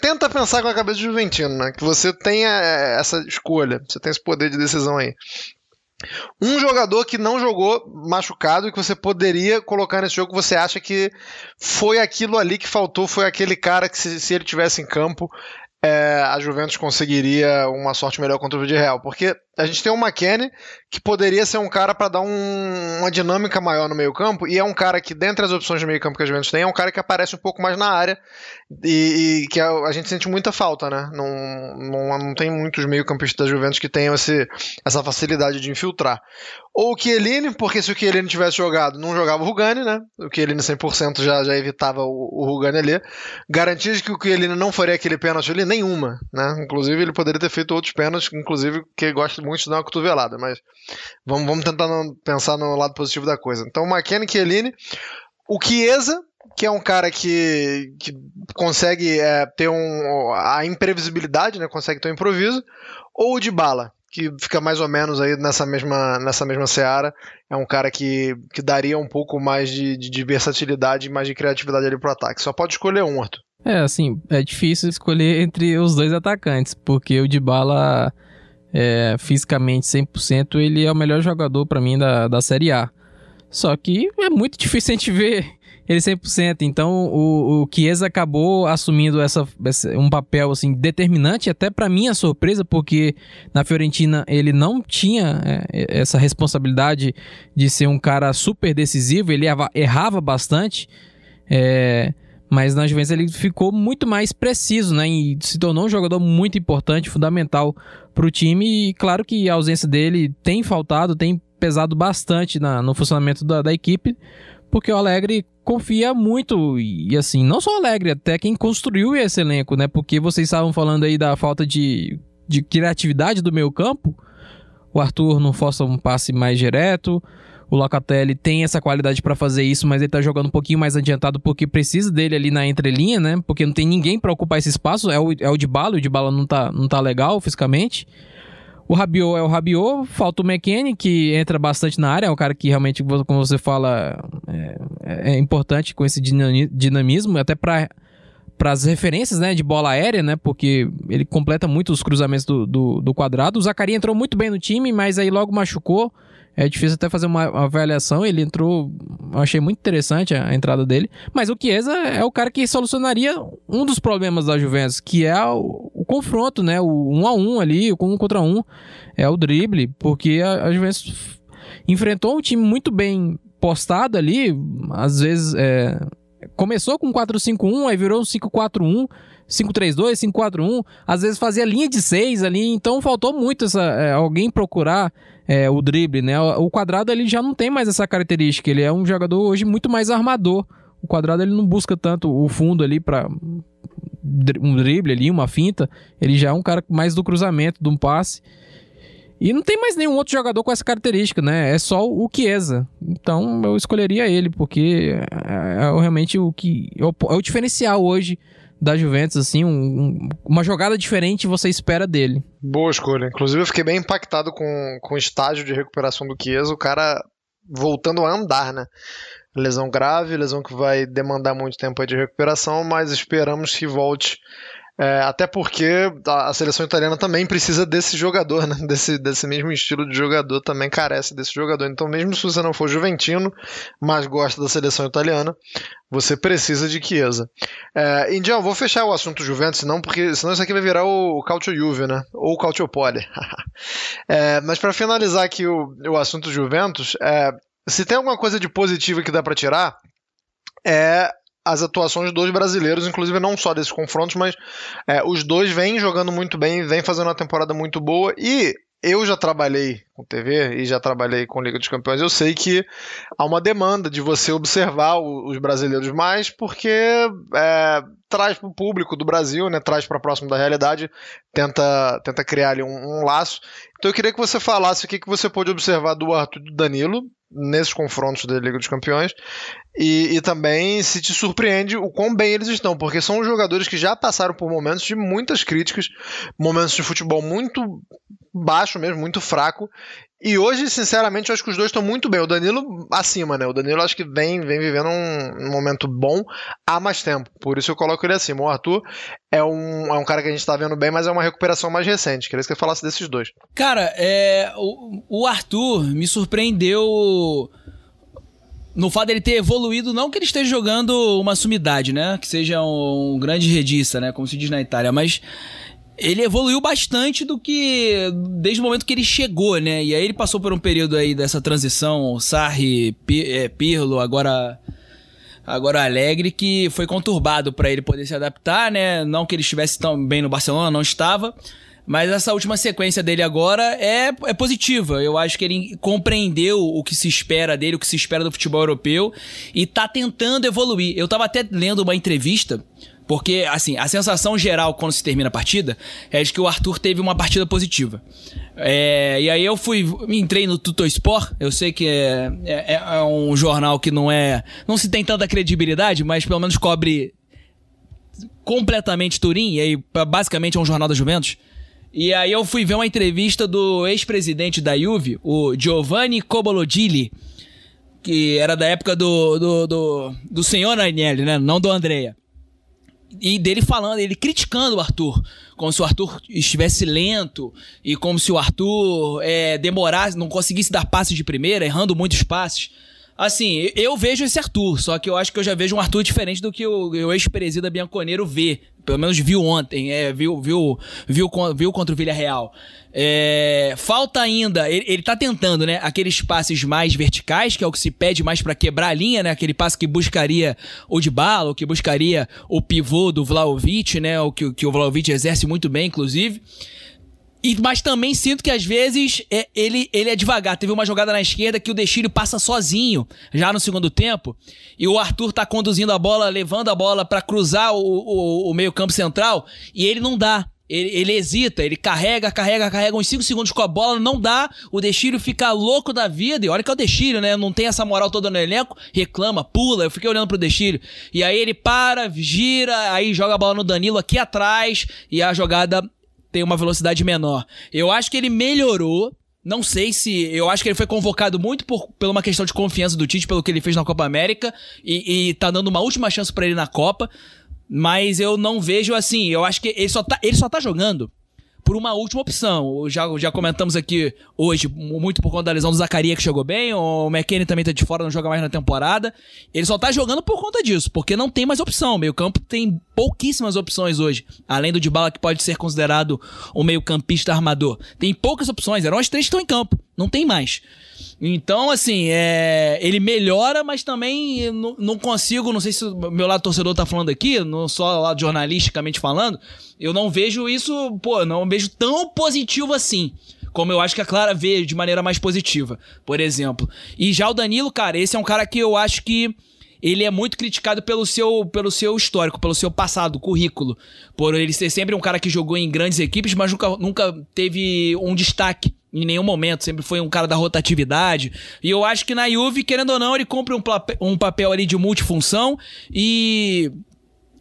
Tenta pensar com a cabeça de juventino, né? Que você tenha é, essa escolha, você tem esse poder de decisão aí. Um jogador que não jogou machucado e que você poderia colocar nesse jogo, você acha que foi aquilo ali que faltou, foi aquele cara que, se, se ele tivesse em campo, é, a Juventus conseguiria uma sorte melhor contra o Real, porque a gente tem o McKennie que poderia ser um cara para dar um, uma dinâmica maior no meio-campo, e é um cara que, dentre as opções de meio-campo que a Juventus tem, é um cara que aparece um pouco mais na área e, e que a, a, gente sente muita falta, né? Não, não, não tem muitos meio-campistas da Juventus que tenham esse, essa facilidade de infiltrar. Ou o Chiellini, porque se o Chiellini tivesse jogado, não jogava o Rugani, né? O Chiellini 100% já, já evitava o, o Rugani ali. Garantia de que o Chiellini não faria aquele pênalti ali, nenhuma, né? Inclusive ele poderia ter feito outros pênaltis, inclusive que gosta muito de dar uma cotovelada, mas vamos, vamos tentar não, pensar no lado positivo da coisa. Então, McKennie, Chiellini, o Chiesa, que é um cara que, que consegue é, ter um, a imprevisibilidade, né? Consegue ter um improviso, ou o Dybala, que fica mais ou menos aí nessa mesma, nessa mesma seara. É um cara que, que daria um pouco mais de, de, de versatilidade e mais de criatividade ali pro ataque. Só pode escolher um, Arthur. É, assim, é difícil escolher entre os dois atacantes, porque o Dybala, é, fisicamente 100%, ele é o melhor jogador para mim da, da Série A. Só que é muito difícil a gente ver ele 100%. Então o, o Chiesa acabou assumindo essa, um papel assim determinante, até para minha surpresa, porque na Fiorentina ele não tinha é, essa responsabilidade de ser um cara super decisivo, ele errava bastante. É, mas na Juventus ele ficou muito mais preciso, né? E se tornou um jogador muito importante, fundamental para o time. E claro que a ausência dele tem faltado, tem pesado bastante na, no funcionamento da, da equipe, porque o Alegre confia muito, e assim, não só o Alegre, até quem construiu esse elenco, né? Porque vocês estavam falando aí da falta de, de criatividade do meio campo. O Arthur não força um passe mais direto. O Locatelli tem essa qualidade para fazer isso, mas ele tá jogando um pouquinho mais adiantado porque precisa dele ali na entrelinha, né? Porque não tem ninguém para ocupar esse espaço. É o, é o de bala, o de bala não tá, não tá legal fisicamente. O Rabiot é o Rabiot, falta o McKennie, que entra bastante na área, é um cara que realmente, como você fala, é, é importante com esse dinamismo, até para para as referências né, de bola aérea, né? Porque ele completa muito os cruzamentos do, do, do quadrado. O Zacari entrou muito bem no time, mas aí logo machucou. É difícil até fazer uma, avaliação. Ele entrou. Achei muito interessante a, entrada dele. Mas o Chiesa é o cara que solucionaria um dos problemas da Juventus, que é o, o confronto, né? O um a um ali, o um contra um. É o drible, porque a, a Juventus enfrentou um time muito bem postado ali. Às vezes é, começou com 4-5-1, aí virou um 5-4-1. 5-3-2, 5-4-1, às vezes fazia linha de 6 ali, então faltou muito essa, é, alguém procurar é, o drible, né? O quadrado ele já não tem mais essa característica, ele é um jogador hoje muito mais armador. O quadrado ele não busca tanto o fundo ali para um drible ali, uma finta, ele já é um cara mais do cruzamento, de um passe. E não tem mais nenhum outro jogador com essa característica, né? É só o Chiesa. Então eu escolheria ele, porque é, é realmente o que é o, é o diferencial hoje da Juventus, assim, um, uma jogada diferente você espera dele. Boa escolha. Inclusive, eu fiquei bem impactado com, com o estágio de recuperação do Chiesa, o cara voltando a andar, né? Lesão grave, lesão que vai demandar muito tempo de recuperação, mas esperamos que volte é, até porque a, seleção italiana também precisa desse jogador, né? Desse, desse mesmo estilo de jogador, também carece desse jogador. Então, mesmo se você não for juventino, mas gosta da seleção italiana, você precisa de Chiesa. É, Indião, vou fechar o assunto Juventus, senão, porque, senão isso aqui vai virar o, o Calcio Juve, né? Ou o Calcio Poli. é, mas para finalizar aqui o, o assunto Juventus, é, se tem alguma coisa de positiva que dá para tirar, é as atuações dos brasileiros, inclusive não só desses confrontos, mas é, os dois vêm jogando muito bem, vêm fazendo uma temporada muito boa e eu já trabalhei com TV e já trabalhei com Liga dos Campeões, eu sei que há uma demanda de você observar os brasileiros mais, porque é, traz para o público do Brasil, né, traz para próximo da realidade, tenta, tenta criar ali um, um, laço. Então eu queria que você falasse o que, que você pôde observar do Arthur e do Danilo nesses confrontos da Liga dos Campeões e, e, também se te surpreende o quão bem eles estão, porque são jogadores que já passaram por momentos de muitas críticas, momentos de futebol muito baixo mesmo, muito fraco. E hoje, sinceramente, eu acho que os dois estão muito bem. O Danilo acima, né? O Danilo acho que vem, vem vivendo um, um momento bom há mais tempo. Por isso eu coloco ele acima. O Arthur é um, é um cara que a gente tá vendo bem, mas é uma recuperação mais recente. Queria que você falasse desses dois. Cara, é, o, o Arthur me surpreendeu no fato dele ter evoluído, não que ele esteja jogando uma sumidade, né? Que seja um, um grande redista, né? Como se diz na Itália, mas ele evoluiu bastante do que desde o momento que ele chegou, né? E aí ele passou por um período aí dessa transição, Sarri, é, Pirlo, agora agora Alegre, que foi conturbado para ele poder se adaptar, né? Não que ele estivesse tão bem no Barcelona, não estava. Mas essa última sequência dele agora é, é positiva. Eu acho que ele compreendeu o que se espera dele, o que se espera do futebol europeu e tá tentando evoluir. Eu tava até lendo uma entrevista Porque, assim, a sensação geral quando se termina a partida é de que o Arthur teve uma partida positiva. É, e aí eu fui, entrei no Tutor Sport, eu sei que é, é, é, um jornal que não é. não se tem tanta credibilidade, mas pelo menos cobre completamente Turim, e aí basicamente é um jornal da Juventus. E aí eu fui ver uma entrevista do ex-presidente da Juve, o Giovanni Cobolodilli, que era da época do, do, do, do senhor Agnelli, né? Não do Andrea. E dele falando, ele criticando o Arthur, como se o Arthur estivesse lento e como se o Arthur é, demorasse, não conseguisse dar passes de primeira, errando muitos passes. Assim, eu vejo esse Arthur, só que eu acho que eu já vejo um Arthur diferente do que o, o ex-presida Bianconeiro vê. Pelo menos viu ontem, é, viu, viu, viu, viu contra o Villarreal. É, falta ainda, ele, ele tá tentando, né? Aqueles passes mais verticais, que é o que se pede mais para quebrar a linha, né? Aquele passe que buscaria o de bala, o que buscaria o pivô do Vlaovic, né? O que, que o Vlaovic exerce muito bem, inclusive. E, mas também sinto que às vezes é, ele, ele é devagar. Teve uma jogada na esquerda que o Dexílio passa sozinho, já no segundo tempo, e o Arthur tá conduzindo a bola, levando a bola para cruzar o, o, o meio-campo central, e ele não dá. Ele, ele, hesita, ele carrega, carrega, carrega uns 5 segundos com a bola, não dá. O Dexílio fica louco da vida. E olha que é o Dexílio, né? Não tem essa moral toda no elenco. Reclama, pula. Eu fiquei olhando pro Dexílio. E aí ele para, gira, aí joga a bola no Danilo aqui atrás. E a jogada tem uma velocidade menor. Eu acho que ele melhorou. Não sei se. Eu acho que ele foi convocado muito por, por uma questão de confiança do Tite, pelo que ele fez na Copa América. E, e tá dando uma última chance para ele na Copa. Mas eu não vejo assim. Eu acho que ele só tá, ele só tá jogando por uma última opção. Já, já comentamos aqui hoje, muito por conta da lesão do Zacaria que chegou bem, o McKennie também tá de fora, não joga mais na temporada. Ele só tá jogando por conta disso, porque não tem mais opção. O meio-campo tem pouquíssimas opções hoje, além do Dybala que pode ser considerado um meio-campista armador. Tem poucas opções, eram as três que estão em campo, não tem mais. Então, assim, é, ele melhora, mas também não, consigo, não sei se o meu lado torcedor tá falando aqui, não só lá jornalisticamente falando, eu não vejo isso, pô, não vejo tão positivo assim. Como eu acho que a Clara vê de maneira mais positiva, por exemplo. E já o Danilo, cara, esse é um cara que eu acho que ele é muito criticado pelo seu, pelo seu histórico, pelo seu passado, currículo. Por ele ser sempre um cara que jogou em grandes equipes, mas nunca, nunca teve um destaque em nenhum momento, sempre foi um cara da rotatividade. E eu acho que na Juve, querendo ou não, ele cumpre um, um papel ali de multifunção e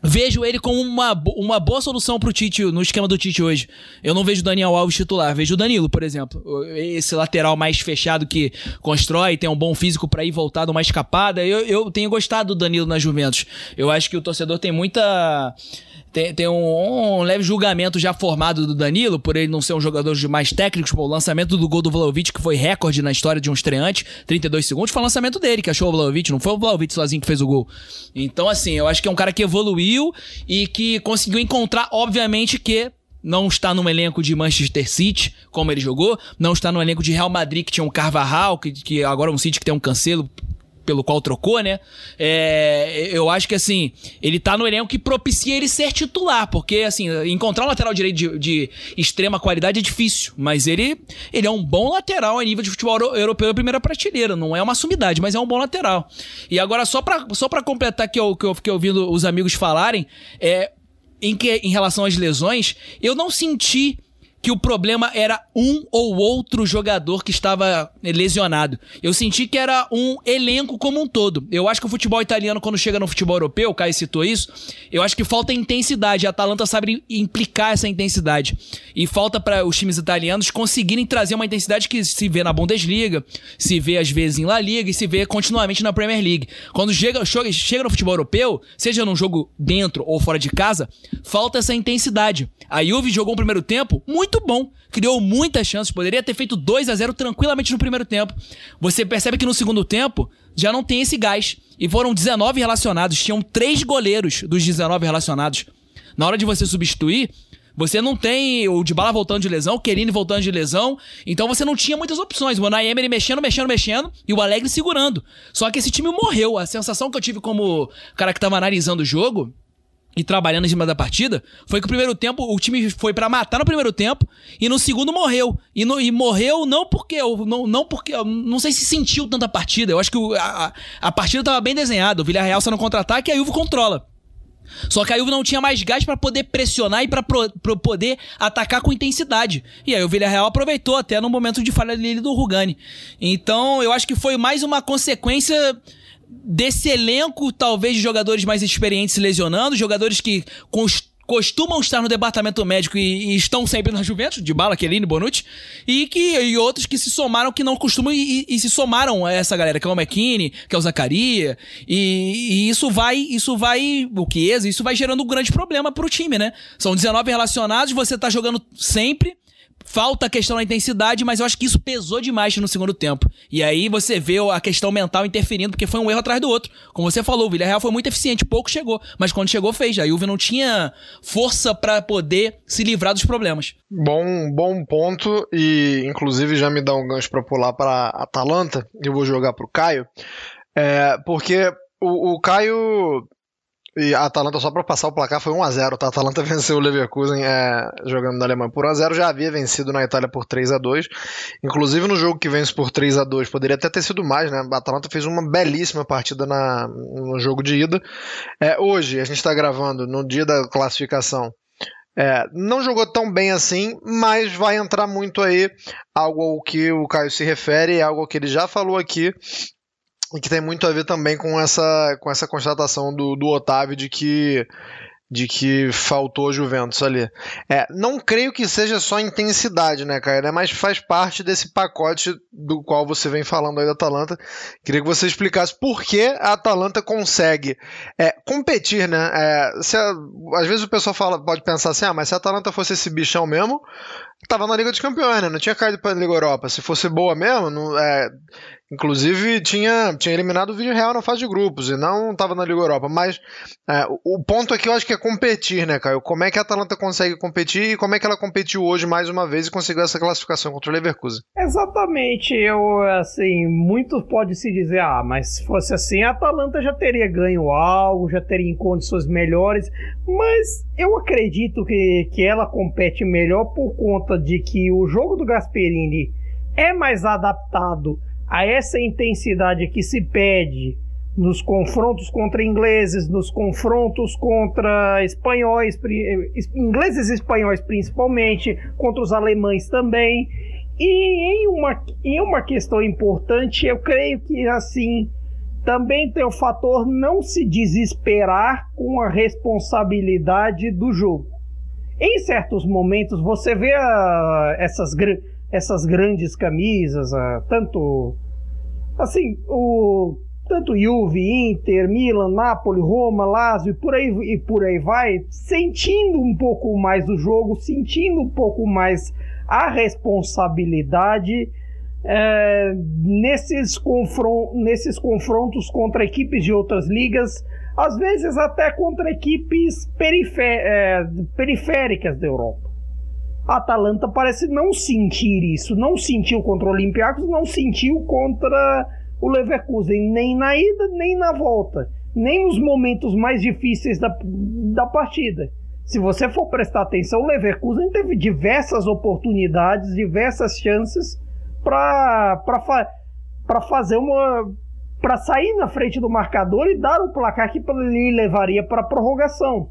vejo ele como uma, uma boa solução pro Tite, no esquema do Tite hoje. Eu não vejo o Daniel Alves titular, vejo o Danilo, por exemplo. Esse lateral mais fechado que constrói, tem um bom físico para ir voltado, uma escapada. Eu, eu tenho gostado do Danilo na Juventus. Eu acho que o torcedor tem muita tem, tem um, um, leve julgamento já formado do Danilo, por ele não ser um jogador de mais técnicos. Pô, o lançamento do gol do Vlaovic, que foi recorde na história de um estreante, 32 segundos, foi o lançamento dele que achou o Vlaovic, não foi o Vlaovic sozinho que fez o gol. Então, assim, eu acho que é um cara que evoluiu e que conseguiu encontrar, obviamente, que não está no elenco de Manchester City, como ele jogou, não está no elenco de Real Madrid, que tinha um Carvajal, que, que agora é um City que tem um Cancelo, pelo qual trocou, né? É, eu acho que assim, ele tá no elenco que propicia ele ser titular, porque assim, encontrar um lateral direito de, de, extrema qualidade é difícil, mas ele, ele é um bom lateral a nível de futebol europeu primeira prateleira, não é uma sumidade, mas é um bom lateral. E agora só para só para completar que eu que eu fiquei ouvindo os amigos falarem, é em que em relação às lesões, eu não senti que o problema era um ou outro jogador que estava lesionado. Eu senti que era um elenco como um todo. Eu acho que o futebol italiano, quando chega no futebol europeu, o Caio citou isso, eu acho que falta intensidade. A Atalanta sabe implicar essa intensidade. E falta para os times italianos conseguirem trazer uma intensidade que se vê na Bundesliga, se vê às vezes em La Liga e se vê continuamente na Premier League. Quando chega, chega no futebol europeu, seja num jogo dentro ou fora de casa, falta essa intensidade. A Juve jogou um primeiro tempo muito muito bom. Criou muitas chances. Poderia ter feito 2 a 0 tranquilamente no primeiro tempo. Você percebe que no segundo tempo já não tem esse gás. E foram 19 relacionados. Tinham três goleiros dos 19 relacionados. Na hora de você substituir, você não tem o Dybala voltando de lesão, o Querini voltando de lesão, então você não tinha muitas opções. O Unai Emery mexendo, mexendo, mexendo e o Alegre segurando. Só que esse time morreu. A sensação que eu tive como cara que tava analisando o jogo e trabalhando em cima da partida, foi que o primeiro tempo o time foi para matar no primeiro tempo e no segundo morreu. E, no, e morreu não porque não, não porque não sei se sentiu tanta partida. Eu acho que o, a, a partida tava bem desenhada. O Villarreal sai no contra-ataque e a Juve controla. Só que a Juve não tinha mais gás para poder pressionar e para poder atacar com intensidade. E aí o Villarreal aproveitou até no momento de falha dele do Rugani. Então eu acho que foi mais uma consequência desse elenco, talvez, de jogadores mais experientes se lesionando, jogadores que costumam estar no departamento médico e, e, estão sempre na Juventus, de Bala, Chiellini, Bonucci, e que e outros que se somaram que não costumam e, e, se somaram a essa galera, que é o McKinney, que é o Zacaria, e, isso vai, isso vai, o Chiesa, isso vai gerando um grande problema pro time, né? São 19 relacionados, você tá jogando sempre, Falta a questão da intensidade, mas eu acho que isso pesou demais no segundo tempo. E aí você vê a questão mental interferindo, porque foi um erro atrás do outro. Como você falou, o Villarreal foi muito eficiente, pouco chegou, mas quando chegou fez. A Juve não tinha força para poder se livrar dos problemas. Bom, bom ponto e inclusive já me dá um gancho para pular para Atalanta. Eu vou jogar pro Caio. É, porque o, o Caio e a Atalanta, só para passar o placar, foi 1x0. Tá? A Atalanta venceu o Leverkusen é, jogando na Alemanha por 1x0. Já havia vencido na Itália por 3x2. Inclusive no jogo que vence por 3x2, poderia até ter sido mais, né? A Atalanta fez uma belíssima partida na, no jogo de ida. É, hoje, a gente está gravando no dia da classificação. É, não jogou tão bem assim, mas vai entrar muito aí algo ao que o Caio se refere, algo que ele já falou aqui, e que tem muito a ver também com essa, com essa constatação do, do Otávio de que de que faltou Juventus ali. É, não creio que seja só intensidade, né, cara? É, mas faz parte desse pacote do qual você vem falando aí da Atalanta. Queria que você explicasse por que a Atalanta consegue é, competir, né? É, se a, às vezes o pessoal fala, pode pensar assim, ah, mas se a Atalanta fosse esse bichão mesmo, tava na Liga dos Campeões, né? Não tinha caído para a Liga Europa. Se fosse boa mesmo, não, é, Inclusive, tinha, tinha eliminado o vídeo real na fase de grupos e não estava na Liga Europa. Mas é, o ponto aqui eu acho que é competir, né, Caio? Como é que a Atalanta consegue competir e como é que ela competiu hoje mais uma vez e conseguiu essa classificação contra o Leverkusen? Exatamente. Eu, assim, muito pode se dizer, ah, mas se fosse assim, a Atalanta já teria ganho algo, já teria em condições melhores. Mas eu acredito que, que ela compete melhor por conta de que o jogo do Gasperini é mais adaptado a essa intensidade que se pede nos confrontos contra ingleses, nos confrontos contra espanhóis, ingleses e espanhóis principalmente, contra os alemães também. E em uma, em uma questão importante, eu creio que assim também tem o fator não se desesperar com a responsabilidade do jogo. Em certos momentos você vê a, essas grandes essas grandes camisas, ah, tanto assim, o tanto Juve, Inter, Milan, Napoli, Roma, Lazio e por aí e por aí vai, sentindo um pouco mais o jogo, sentindo um pouco mais a responsabilidade é, nesses, confron nesses confrontos contra equipes de outras ligas, às vezes até contra equipes é, periféricas da Europa. A Atalanta parece não sentir isso, não sentiu contra o Olympiacos, não sentiu contra o Leverkusen, nem na ida, nem na volta, nem nos momentos mais difíceis da, da partida. Se você for prestar atenção, o Leverkusen teve diversas oportunidades, diversas chances para fa fazer uma para sair na frente do marcador e dar o placar que lhe levaria para a prorrogação.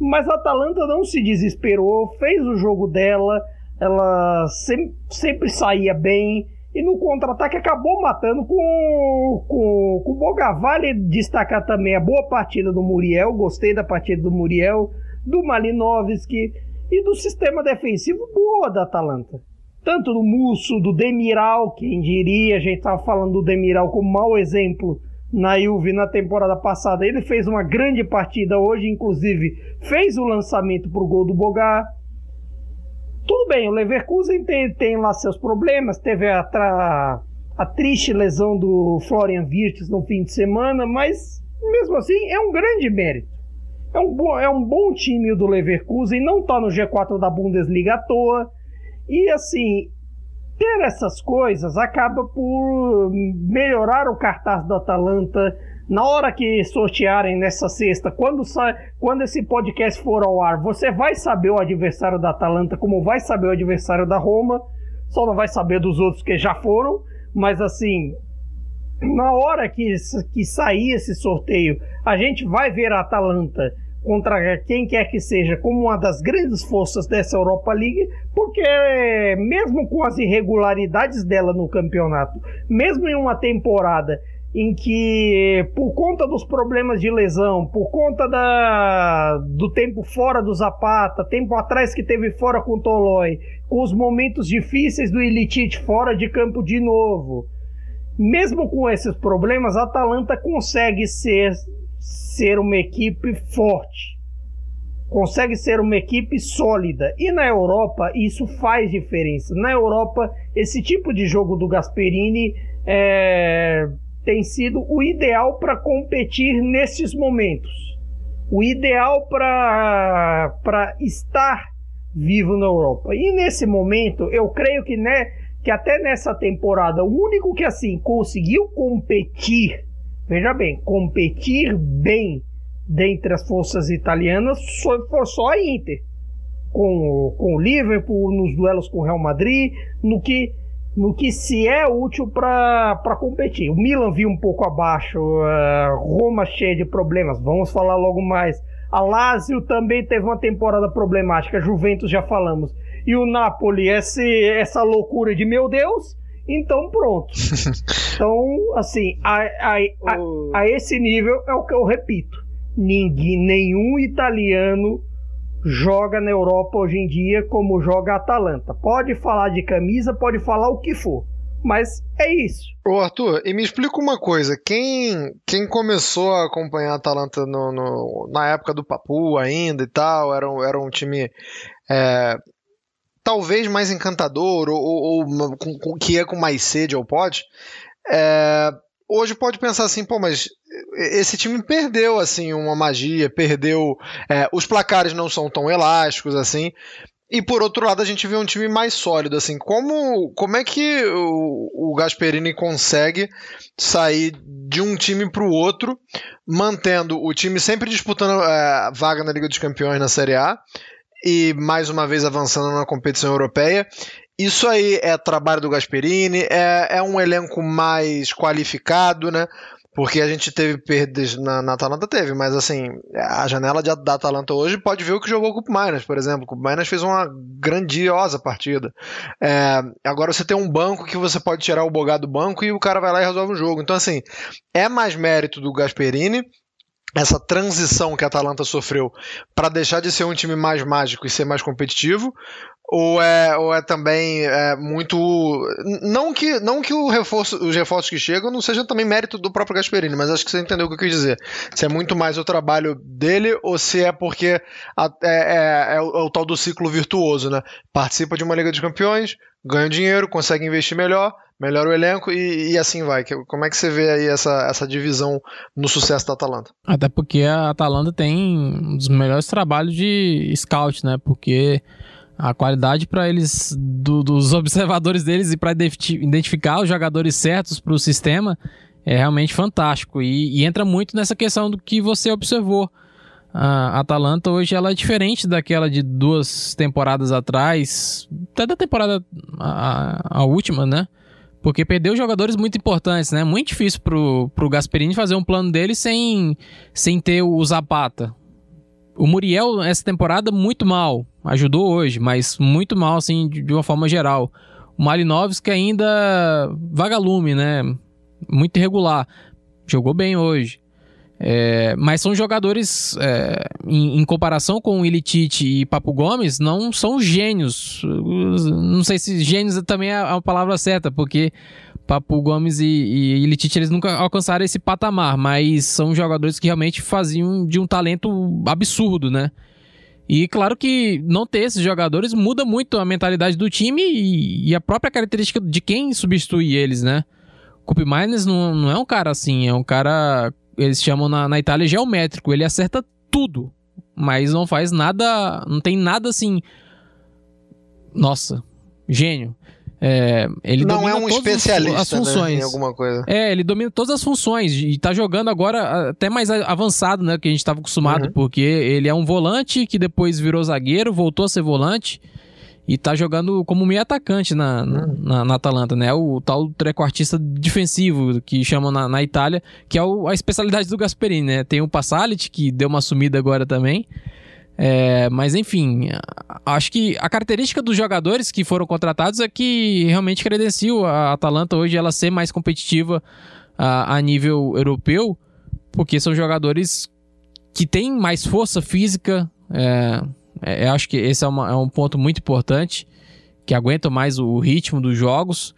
Mas a Atalanta não se desesperou, fez o jogo dela, ela sempre, sempre saía bem e no contra-ataque acabou matando com, com, o. Vale destacar também a boa partida do Muriel, gostei da partida do Muriel, do Malinovski e do sistema defensivo boa da Atalanta. Tanto do Musso, do Demiral, quem diria, a gente estava falando do Demiral como mau exemplo na Juve na temporada passada. Ele fez uma grande partida hoje, inclusive fez o lançamento para o gol do Bogar. Tudo bem, o Leverkusen tem, tem lá seus problemas, teve a, a, a triste lesão do Florian Wirtz no fim de semana, mas mesmo assim é um grande mérito. É um, bom, é um bom time do Leverkusen, não está no G4 da Bundesliga à toa. E assim, ter essas coisas acaba por melhorar o cartaz do Atalanta. Na hora que sortearem nessa sexta, quando, quando esse podcast for ao ar, você vai saber o adversário da Atalanta, como vai saber o adversário da Roma. Só não vai saber dos outros que já foram. Mas assim, na hora que, que sair esse sorteio, a gente vai ver a Atalanta contra quem quer que seja como uma das grandes forças dessa Europa League, porque mesmo com as irregularidades dela no campeonato, mesmo em uma temporada em que, por conta dos problemas de lesão, por conta da, do tempo fora do Zapata, tempo atrás que teve fora com o Tolói, com os momentos difíceis do Ilitite fora de campo de novo, mesmo com esses problemas, a Atalanta consegue ser, ser uma equipe forte. Consegue ser uma equipe sólida. E na Europa, isso faz diferença. Na Europa, esse tipo de jogo do Gasperini é, tem sido o ideal para competir nesses momentos. O ideal para estar vivo na Europa. E nesse momento, eu creio que, né, que até nessa temporada, o único que assim conseguiu competir, veja bem, competir bem dentre as forças italianas foi, só a Inter. Com, com o Liverpool, nos duelos com o Real Madrid, no que no que se é útil para competir. O Milan viu um pouco abaixo, uh, Roma cheia de problemas, vamos falar logo mais. A Lazio também teve uma temporada problemática, Juventus já falamos. E o Napoli, esse, essa loucura de meu Deus, então pronto. então, assim, a, a, a, a esse nível é o que eu repito. Ninguém, nenhum italiano joga na Europa hoje em dia como joga a Atalanta. Pode falar de camisa, pode falar o que for. Mas é isso. Ô Arthur, e me explica uma coisa: quem, quem começou a acompanhar a Atalanta no, no, na época do Papu ainda e tal, era um, era um time é, talvez mais encantador ou, ou, ou com, com, que é com mais sede ou pode. É, hoje pode pensar assim, pô, mas esse time perdeu assim uma magia, perdeu é, os placares não são tão elásticos assim. E por outro lado, a gente vê um time mais sólido, assim, como, como é que o, o Gasperini consegue sair de um time para o outro, mantendo o time sempre disputando é, vaga na Liga dos Campeões na Série A e mais uma vez avançando na competição europeia isso aí é trabalho do Gasperini, é, é um elenco mais qualificado, né? Porque a gente teve perdas na, na Atalanta, teve, mas assim, a janela de, da Atalanta hoje pode ver o que jogou com o Minas, por exemplo. O Minas fez uma grandiosa partida. É, agora você tem um banco que você pode tirar o Bogá do banco e o cara vai lá e resolve o jogo. Então, assim, é mais mérito do Gasperini essa transição que a Atalanta sofreu para deixar de ser um time mais mágico e ser mais competitivo, ou é, ou é também é, muito. Não que, não que o reforço, os reforços que chegam não sejam também mérito do próprio Gasperini, mas acho que você entendeu o que eu quis dizer. Se é muito mais o trabalho dele ou se é porque a, é, é, é, o, é, o, tal do ciclo virtuoso, né? Participa de uma Liga dos Campeões, ganha dinheiro, consegue investir melhor, melhora o elenco e, e, assim vai. Como é que você vê aí essa, essa divisão no sucesso da Atalanta? Até porque a Atalanta tem um dos melhores trabalhos de scout, né? Porque a qualidade para eles, do, dos observadores deles e para identificar os jogadores certos para o sistema é realmente fantástico. E, e, entra muito nessa questão do que você observou. A Atalanta hoje ela é diferente daquela de duas temporadas atrás, até da temporada a, a última, né? Porque perdeu jogadores muito importantes, né? Muito difícil pro, pro Gasperini fazer um plano dele sem, sem ter o Zapata. O Muriel, essa temporada, muito mal. Ajudou hoje, mas muito mal, assim, de, de uma forma geral. O Malinovski ainda vagalume, né? Muito irregular. Jogou bem hoje. É, mas são jogadores, é, em, em, comparação com Ilitite e Papo Gomes, não são gênios. Não sei se gênios também é a palavra certa, porque Papo Gomes e, e Ilitite eles nunca alcançaram esse patamar, mas são jogadores que realmente faziam de um talento absurdo, né? E claro que não ter esses jogadores muda muito a mentalidade do time e, e a própria característica de quem substitui eles, né? Cup Miners não, não é um cara assim, é um cara, eles chamam na, na Itália geométrico, ele acerta tudo, mas não faz nada, não tem nada assim. Nossa, gênio. É, ele não é um especialista as funções. Né, em alguma coisa. É, ele domina todas as funções e tá jogando agora até mais avançado, né, que a gente estava acostumado, uhum. porque ele é um volante que depois virou zagueiro, voltou a ser volante e tá jogando como meio atacante na, na, na Atalanta, né? O tal trequartista defensivo que chamam na, na Itália, que é o, a especialidade do Gasperini, né? Tem o Passalit, que deu uma sumida agora também. É, mas enfim, acho que a característica dos jogadores que foram contratados é que realmente credenciam a Atalanta hoje ela ser mais competitiva a, a nível europeu, porque são jogadores que têm mais força física. É, é, acho que esse é, uma, é, um ponto muito importante, que aguentam mais o ritmo dos jogos.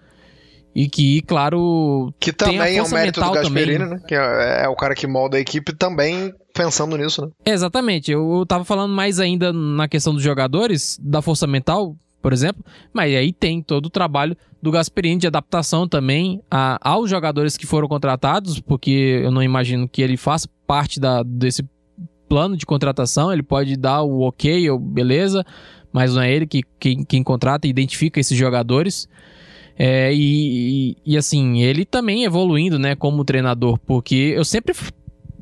E que, claro, que também é um mérito do Gasperini, também. né? Que é, é, o cara que molda a equipe também pensando nisso, né? Exatamente. Eu, eu tava falando mais ainda na questão dos jogadores, da força mental, por exemplo, mas aí tem todo o trabalho do Gasperini de adaptação também a, aos jogadores que foram contratados, porque eu não imagino que ele faça parte da, desse plano de contratação, ele pode dar o ok, ou beleza, mas não é ele que quem, quem contrata e identifica esses jogadores. É, e, e, assim, ele também evoluindo, né, como treinador, porque eu sempre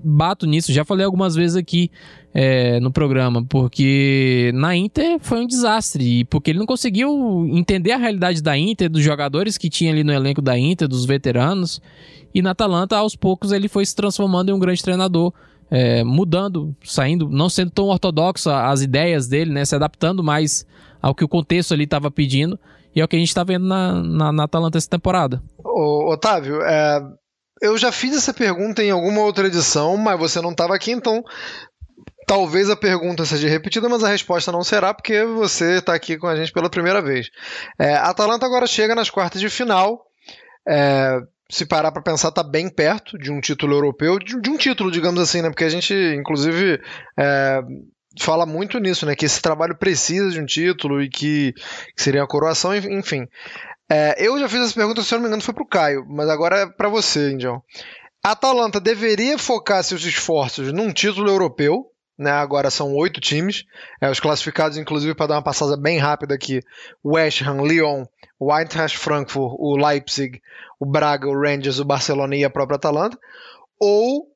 bato nisso, já falei algumas vezes aqui é, no programa, porque na Inter foi um desastre, e porque ele não conseguiu entender a realidade da Inter, dos jogadores que tinha ali no elenco da Inter, dos veteranos, e na Atalanta, aos poucos, ele foi se transformando em um grande treinador, é, mudando, saindo, não sendo tão ortodoxo as ideias dele, né, se adaptando mais ao que o contexto ali estava pedindo, e é o que a gente está vendo na, na, na Atalanta essa temporada. Ô, Otávio, é, eu já fiz essa pergunta em alguma outra edição, mas você não estava aqui, então talvez a pergunta seja repetida, mas a resposta não será, porque você está aqui com a gente pela primeira vez. É, a Atalanta agora chega nas quartas de final. É, se parar para pensar, está bem perto de um título europeu, de, de, um título, digamos assim, né? Porque a gente, inclusive, é, fala muito nisso, né? Que esse trabalho precisa de um título e que, que seria a coroação, enfim. É, eu já fiz essa pergunta, se eu não me engano, foi pro Caio, mas agora é para você, Indião. A Atalanta deveria focar seus esforços num título europeu, né? Agora são oito times, é, os classificados, inclusive, para dar uma passada bem rápida aqui: West Ham, Lyon, o Eintracht Frankfurt, o Leipzig, o Braga, o Rangers, o Barcelona e a própria Atalanta. Ou,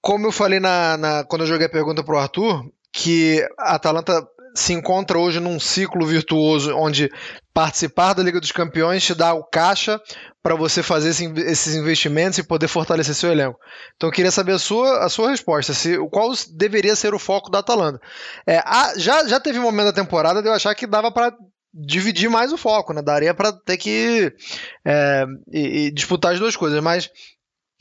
como eu falei na, na quando eu joguei a pergunta pro Arthur, que a Atalanta se encontra hoje num ciclo virtuoso onde participar da Liga dos Campeões te dá o caixa para você fazer esses investimentos e poder fortalecer seu elenco. Então eu queria saber a sua, a sua resposta, se, qual deveria ser o foco da Atalanta. É, a, já, já teve um momento da temporada de eu achar que dava para dividir mais o foco, né? Daria para ter que é, e, e disputar as duas coisas, mas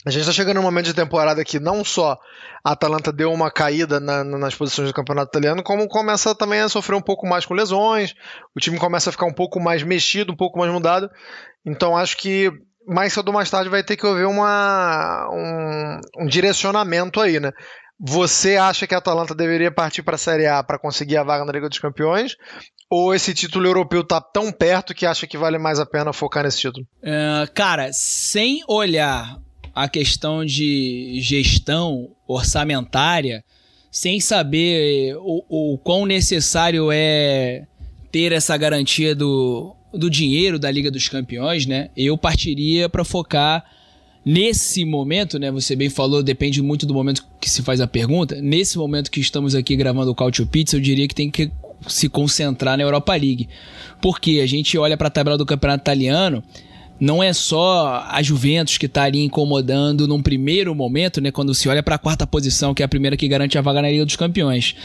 a gente está chegando num momento de temporada que não só a Atalanta deu uma caída na, nas posições do campeonato italiano, como começa também a sofrer um pouco mais com lesões, o time começa a ficar um pouco mais mexido, um pouco mais mudado. Então acho que mais cedo ou mais tarde vai ter que haver uma, um, um direcionamento aí, né? Você acha que a Atalanta deveria partir para a Série A para conseguir a vaga na Liga dos Campeões? Ou esse título europeu está tão perto que acha que vale mais a pena focar nesse título? Uh, cara, sem olhar a questão de gestão orçamentária, sem saber o, o quão necessário é ter essa garantia do, do dinheiro da Liga dos Campeões, né? Eu partiria para focar nesse momento, né? Você bem falou, depende muito do momento que se faz a pergunta. Nesse momento que estamos aqui gravando o Cautio Pizza, eu diria que tem que se concentrar na Europa League. Porque a gente olha para a tabela do Campeonato Italiano, não é só a Juventus que está ali incomodando num primeiro momento, né, quando se olha para a quarta posição, que é a primeira que garante a vaga na Liga dos Campeões.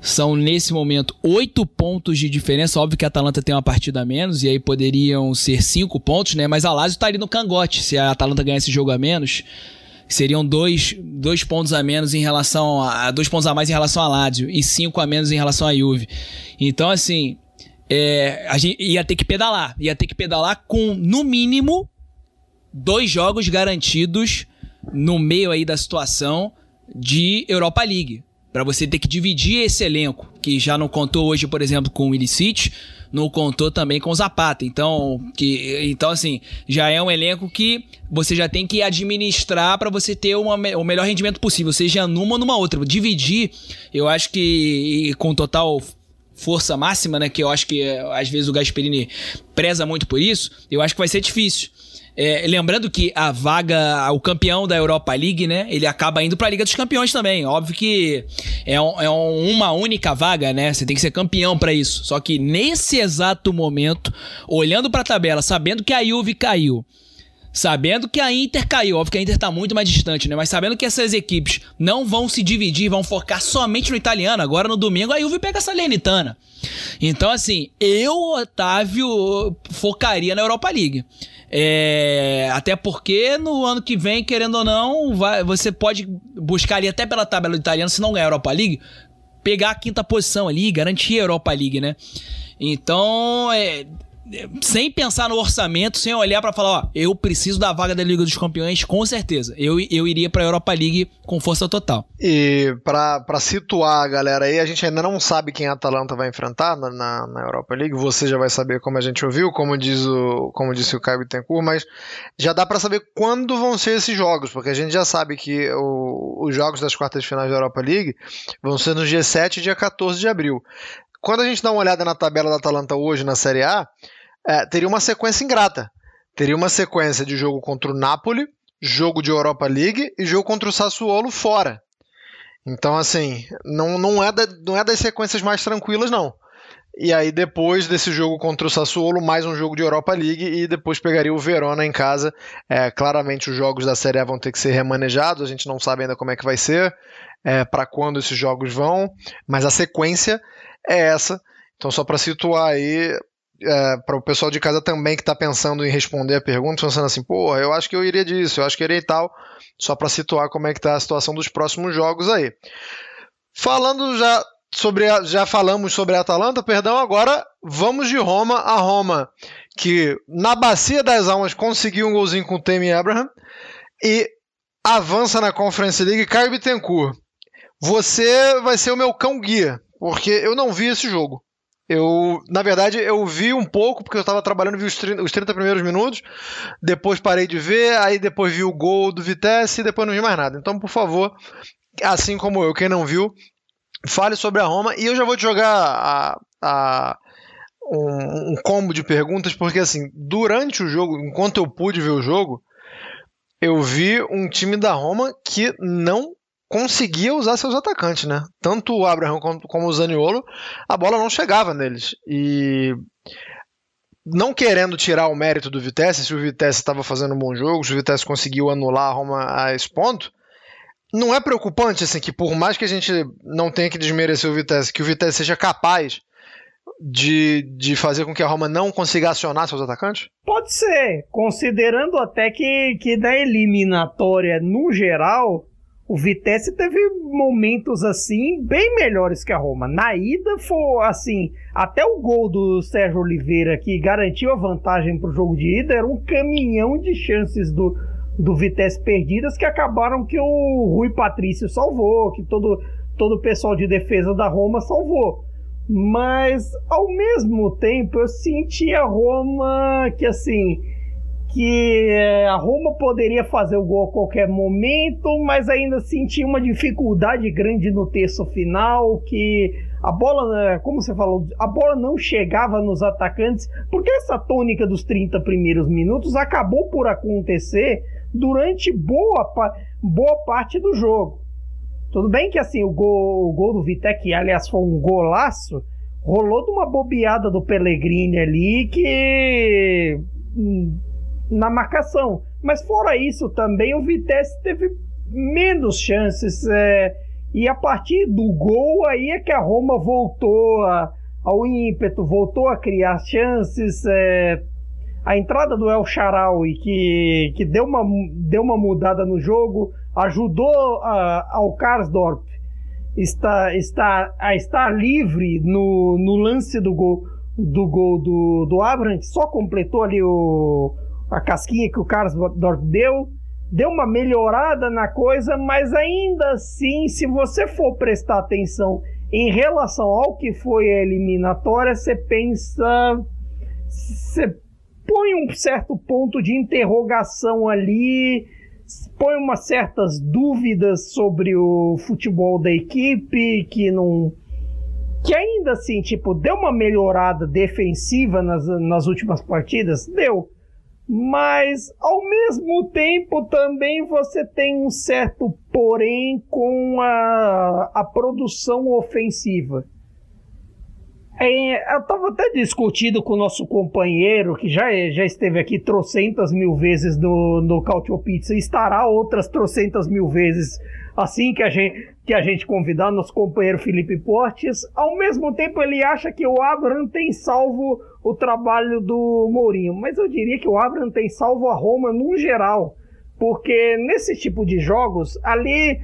São, nesse momento, oito pontos de diferença. Óbvio que a Atalanta tem uma partida a menos, e aí poderiam ser cinco pontos, né? Mas a Lazio está ali no cangote. Se a Atalanta ganhar esse jogo a menos, seriam dois, dois pontos a menos em relação a. dois pontos a mais em relação a Lazio e cinco a menos em relação a Juve. Então, assim, é, a gente ia ter que pedalar. Ia ter que pedalar com, no mínimo, dois jogos garantidos no meio aí da situação de Europa League. Para você ter que dividir esse elenco, que já não contou hoje, por exemplo, com o Illicit, não contou também com o Zapata. Então, que, então assim, já é um elenco que você já tem que administrar para você ter uma, o melhor rendimento possível, seja numa ou numa outra. Dividir, eu acho que com total força máxima, né? Que eu acho que às vezes o Gasperini preza muito por isso. Eu acho que vai ser difícil. É, lembrando que a vaga, o campeão da Europa League, né? Ele acaba indo para a Liga dos Campeões também. Óbvio que é, um, é uma única vaga, né? Você tem que ser campeão para isso. Só que nesse exato momento, olhando para a tabela, sabendo que a Juve caiu, sabendo que a Inter caiu, óbvio que a Inter tá muito mais distante, né? Mas sabendo que essas equipes não vão se dividir, vão focar somente no italiano. Agora no domingo a Juve pega essa Lenitana. Então, assim, eu, Otávio, focaria na Europa League. É, até porque no ano que vem, querendo ou não, vai, você pode buscar ali até pela tabela do italiano, se não ganhar a Europa League, pegar a quinta posição ali, garantir a Europa League, né? Então, é, sem pensar no orçamento, sem olhar para falar, ó, eu preciso da vaga da Liga dos Campeões, com certeza. Eu, eu iria para a Europa League com força total. E para situar a galera aí, a gente ainda não sabe quem a Atalanta vai enfrentar na, na, na, Europa League. Você já vai saber como a gente ouviu, como diz o como disse o Caio Bittencourt, mas já dá para saber quando vão ser esses jogos, porque a gente já sabe que o, os jogos das quartas de finais da Europa League vão ser no dia 7 e dia 14 de abril. Quando a gente dá uma olhada na tabela da Atalanta hoje na Série A, é, teria uma sequência ingrata. Teria uma sequência de jogo contra o Napoli, jogo de Europa League e jogo contra o Sassuolo fora. Então, assim, não, não, é, da, não é das sequências mais tranquilas, não. E aí, depois desse jogo contra o Sassuolo, mais um jogo de Europa League e depois pegaria o Verona em casa. É, claramente, os jogos da Série A vão ter que ser remanejados, a gente não sabe ainda como é que vai ser, é, para quando esses jogos vão, mas a sequência é essa. Então, só para situar aí, é, para o pessoal de casa também que está pensando em responder a pergunta, pensando assim, pô, eu acho que eu iria disso, eu acho que iria e tal, só para situar como é que está a situação dos próximos jogos aí. Falando já sobre a, já falamos sobre a Atalanta, perdão, agora vamos de Roma a Roma, que na bacia das almas conseguiu um golzinho com o Temi Abraham e avança na Conference League Caio Bittencourt. Você vai ser o meu cão guia, porque eu não vi esse jogo. Eu, na verdade, eu vi um pouco, porque eu estava trabalhando, vi os 30, os 30, primeiros minutos, depois parei de ver, aí depois vi o gol do Vitesse e depois não vi mais nada. Então, por favor, assim como eu, quem não viu, fale sobre a Roma e eu já vou te jogar a, a um, um, combo de perguntas, porque assim, durante o jogo, enquanto eu pude ver o jogo, eu vi um time da Roma que não conseguia usar seus atacantes, né? Tanto o Abraham como, o Zaniolo, a bola não chegava neles. E não querendo tirar o mérito do Vitesse, se o Vitesse estava fazendo um bom jogo, se o Vitesse conseguiu anular a Roma a esse ponto, não é preocupante assim que por mais que a gente não tenha que desmerecer o Vitesse, que o Vitesse seja capaz de, de fazer com que a Roma não consiga acionar seus atacantes? Pode ser, considerando até que, que na eliminatória, no geral, o Vitesse teve momentos assim bem melhores que a Roma. Na ida foi assim, até o gol do Sérgio Oliveira que garantiu a vantagem para o jogo de ida era um caminhão de chances do, do Vitesse perdidas que acabaram que o Rui Patrício salvou, que todo todo o pessoal de defesa da Roma salvou. Mas ao mesmo tempo eu senti a Roma que assim que é, a Roma poderia fazer o gol a qualquer momento, mas ainda sentia uma dificuldade grande no terço final, que a bola, né, como você falou, a bola não chegava nos atacantes, porque essa tônica dos 30 primeiros minutos acabou por acontecer durante boa, boa parte do jogo. Tudo bem que assim, o gol, o gol do Vitek, que aliás foi um golaço, rolou de uma bobeada do Pellegrini ali que hum, na marcação. Mas fora isso também o Vitesse teve menos chances. É, e a partir do gol aí é que a Roma voltou a, ao ímpeto, voltou a criar chances. É, a entrada do El Sharawi, que, que deu, uma, deu uma mudada no jogo, ajudou a, ao Karsdorp está, está, a estar livre no, no lance do gol do gol do, do Abraham, só completou ali o, a casquinha que o Carlos deu, deu uma melhorada na coisa, mas ainda assim, se você for prestar atenção em relação ao que foi a eliminatória, você pensa. Você põe um certo ponto de interrogação ali, põe umas certas dúvidas sobre o futebol da equipe, que não que ainda assim, tipo, deu uma melhorada defensiva nas, nas últimas partidas? Deu. Mas, ao mesmo tempo, também você tem um certo porém com a, a produção ofensiva. É, eu estava até discutindo com o nosso companheiro, que já, já esteve aqui trocentas mil vezes no, no Cautio Pizza, e estará outras trocentas mil vezes assim que a gente, que a gente convidar nosso companheiro Felipe Portes. Ao mesmo tempo, ele acha que o Abraham tem salvo o trabalho do Mourinho, mas eu diria que o Abraham tem salvo a Roma no geral, porque nesse tipo de jogos, ali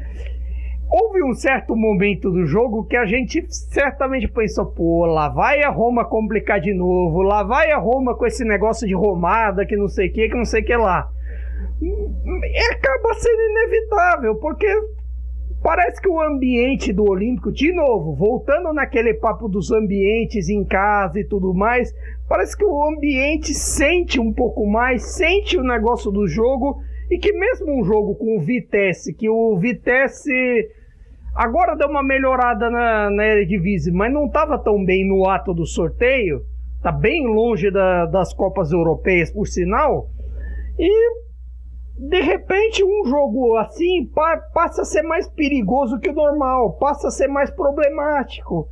houve um certo momento do jogo que a gente certamente pensou, pô, lá vai a Roma complicar de novo, lá vai a Roma com esse negócio de romada, que não sei o que, que não sei o que lá. Acaba sendo inevitável, porque parece que o ambiente do Olímpico, de novo, voltando naquele papo dos ambientes em casa e tudo mais, parece que o ambiente sente um pouco mais, sente o negócio do jogo e que mesmo um jogo com o Vitesse, que o Vitesse agora deu uma melhorada na, na Eredivisie, mas não estava tão bem no ato do sorteio, tá bem longe da, das Copas Europeias, por sinal, e de repente um jogo assim pa passa a ser mais perigoso que o normal, passa a ser mais problemático.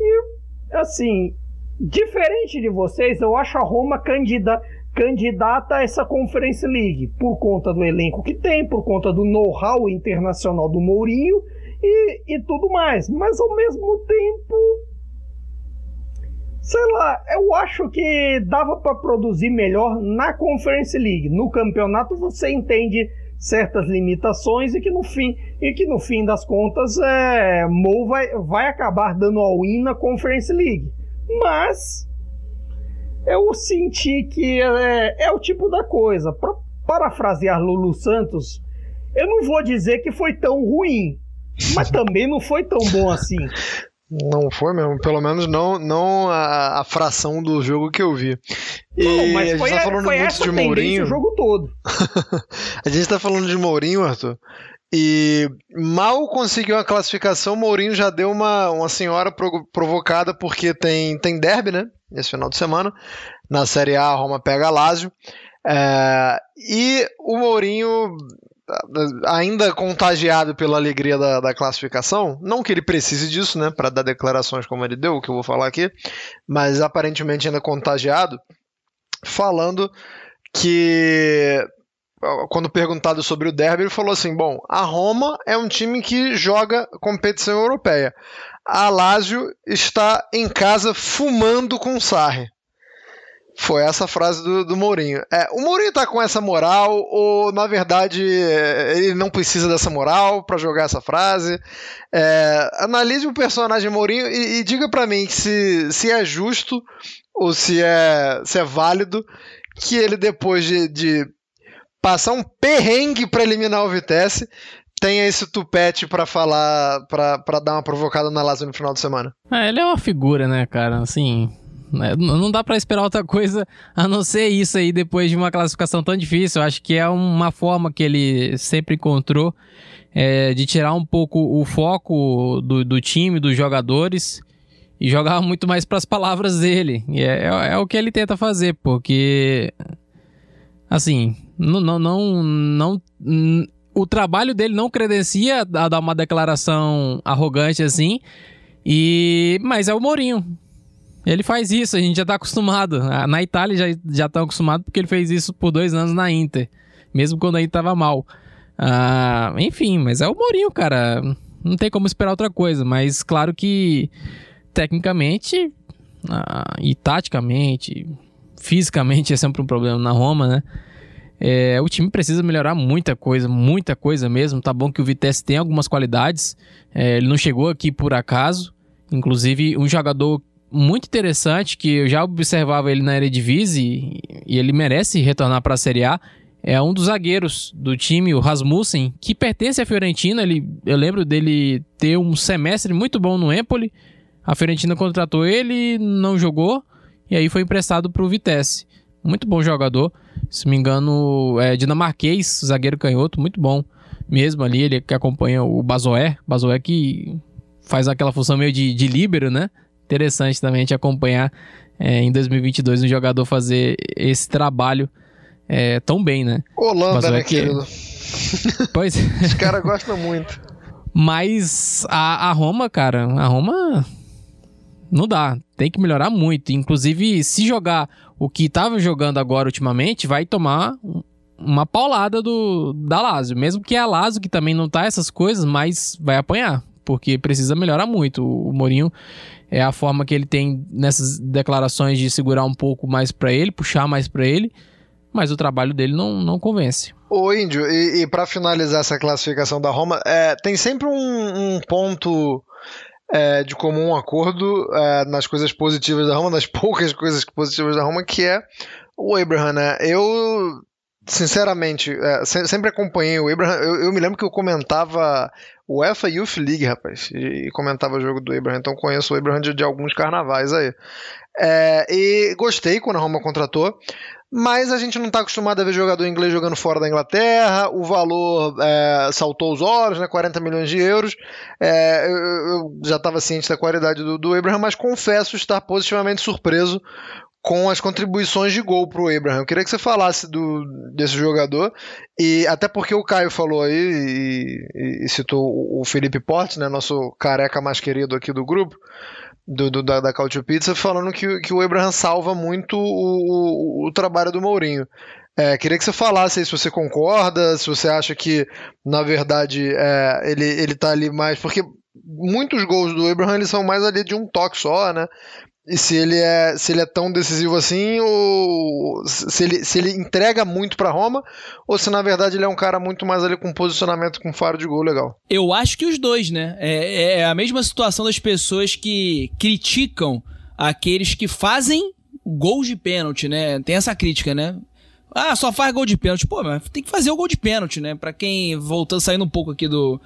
E assim, diferente de vocês, eu acho a Roma candidata candidata a essa Conference League por conta do elenco que tem, por conta do know-how internacional do Mourinho e, e tudo mais. Mas ao mesmo tempo, sei lá, eu acho que dava para produzir melhor na Conference League. No campeonato você entende certas limitações e que no fim e que no fim das contas é, Mo vai, vai acabar dando all-in na Conference League. Mas eu senti que é, é o tipo da coisa. Para parafrasear Lulu Santos, eu não vou dizer que foi tão ruim, mas também não foi tão bom assim. Não foi mesmo, pelo menos não, não a, a fração do jogo que eu vi. E não, mas foi, a gente tá falando foi muito essa de Mourinho. o jogo todo. a gente tá falando de Mourinho, Arthur. E mal conseguiu a classificação, Mourinho já deu uma, uma senhora provocada porque tem, tem derby, né? esse final de semana. Na Série A, a Roma pega a Lazio. É, e o Mourinho, ainda contagiado pela alegria da, da, classificação, não que ele precise disso, né, para dar declarações como ele deu, que eu vou falar aqui, mas aparentemente ainda contagiado, falando que quando perguntado sobre o derby, ele falou assim: bom, a Roma é um time que joga competição europeia a Lazio está em casa fumando com Sarri. Foi essa frase do, do Mourinho. É, o Mourinho tá com essa moral, ou na verdade ele não precisa dessa moral para jogar essa frase? É, analise o personagem Mourinho e, e diga para mim se, se é justo ou se é, se é válido que ele, depois de, de passar um perrengue para eliminar o Vitesse, tenha esse tupete para falar, para dar uma provocada na Lazio no final de semana. É, ele é uma figura, né, cara? Assim, né, não dá para esperar outra coisa a não ser isso aí depois de uma classificação tão difícil. Eu acho que é uma forma que ele sempre encontrou é, de tirar um pouco o foco do, do time, dos jogadores e jogar muito mais para as palavras dele. E é, é, é, o que ele tenta fazer, porque assim, não, não, não, não o trabalho dele não credencia a dar uma declaração arrogante assim. E mas é o Mourinho. Ele faz isso, a gente já tá acostumado. Na Itália já já estão acostumados porque ele fez isso por dois anos na Inter, mesmo quando aí tava mal. Ah, enfim, mas é o Mourinho, cara. Não tem como esperar outra coisa, mas claro que tecnicamente ah, e taticamente, fisicamente é sempre um problema na Roma, né? É, o time precisa melhorar muita coisa, muita coisa mesmo. Tá bom que o Vitesse tem algumas qualidades, é, ele não chegou aqui por acaso. Inclusive, um jogador muito interessante que eu já observava ele na Eredivisie e ele merece retornar para a Série A. É um dos zagueiros do time, o Rasmussen, que pertence à Fiorentina. Ele, eu lembro dele ter um semestre muito bom no Empoli. A Fiorentina contratou ele, não jogou e aí foi emprestado para o Vitesse. Muito bom jogador. Se me engano, é dinamarquês, zagueiro canhoto, muito bom mesmo ali. Ele que acompanha o Bazoé. Bazoé que faz aquela função meio de, de líbero, né? Interessante também te acompanhar é, em 2022 um jogador fazer esse trabalho é, tão bem, né? Holanda, né, que... querido? Pois Os caras gostam muito. Mas a, a Roma, cara, a Roma não dá. Tem que melhorar muito. Inclusive, se jogar o que estava jogando agora ultimamente, vai tomar uma paulada do da Lazio. Mesmo que é a Lazio que também não tá essas coisas, mas vai apanhar. Porque precisa melhorar muito. O Mourinho é a forma que ele tem nessas declarações de segurar um pouco mais para ele, puxar mais para ele. Mas o trabalho dele não, não convence. Ô, Índio, e, e para finalizar essa classificação da Roma, é, tem sempre um, um ponto é, de comum acordo é, nas coisas positivas da Roma, nas poucas coisas positivas da Roma, que é o Abraham, né? Eu, sinceramente, é, sempre acompanhei o Abraham. Eu, eu, me lembro que eu comentava o EFA Youth League, rapaz, e, e comentava o jogo do Abraham, então conheço o Abraham de, de alguns carnavais aí. É, e gostei quando a Roma contratou mas a gente não está acostumado a ver jogador inglês jogando fora da Inglaterra, o valor é, saltou os olhos, né, 40 milhões de euros. É, eu, eu, já estava ciente da qualidade do, do Abraham, mas confesso estar positivamente surpreso com as contribuições de gol para o Abraham. Eu queria que você falasse do, desse jogador, e até porque o Caio falou aí e, e citou o Felipe Portes, né, nosso careca mais querido aqui do grupo do, do, da, da Couch Pizza falando que, que o Abraham salva muito o, o, o trabalho do Mourinho. É, queria que você falasse aí se você concorda, se você acha que, na verdade, é, ele, ele tá ali mais. Porque muitos gols do Abraham eles são mais ali de um toque só, né? E se ele é se ele é tão decisivo assim ou se ele, se ele entrega muito para Roma ou se na verdade ele é um cara muito mais ali com posicionamento com faro de gol legal. Eu acho que os dois, né? É, é a mesma situação das pessoas que criticam aqueles que fazem gols de pênalti, né? Tem essa crítica, né? Ah, só faz gol de pênalti. Pô, mas tem que fazer o gol de pênalti, né? Pra quem, voltando, saindo um pouco aqui do,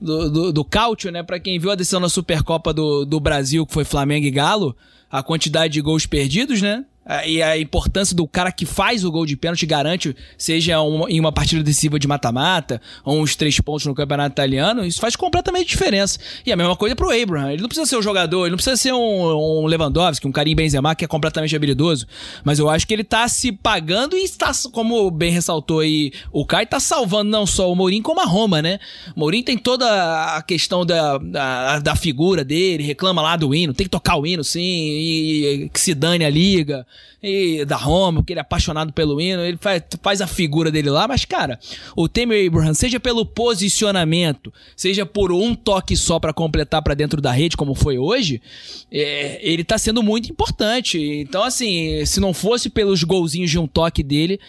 do, do, do cálcio, né? Pra quem viu a decisão na Supercopa do, do Brasil, que foi Flamengo e Galo, a quantidade de gols perdidos, né? E a importância do cara que faz o gol de pênalti garante, seja em uma partida decisiva de mata-mata, ou uns três pontos no campeonato italiano, isso faz completamente diferença. E a mesma coisa pro Abraham. Ele não precisa ser um jogador, ele não precisa ser um, um Lewandowski, um Karim Benzema, que é completamente habilidoso. Mas eu acho que ele tá se pagando e está, como bem ressaltou aí o Kai, tá salvando não só o Mourinho, como a Roma, né? O Mourinho tem toda a questão da, da, da figura dele, reclama lá do hino, tem que tocar o hino sim, e, e que se dane a liga e da Roma, porque ele é apaixonado pelo hino, ele faz, faz a figura dele lá, mas cara, o Temer Abraham, seja pelo posicionamento, seja por um toque só para completar para dentro da rede, como foi hoje, é, ele tá sendo muito importante. Então, assim, se não fosse pelos golzinhos de um toque dele,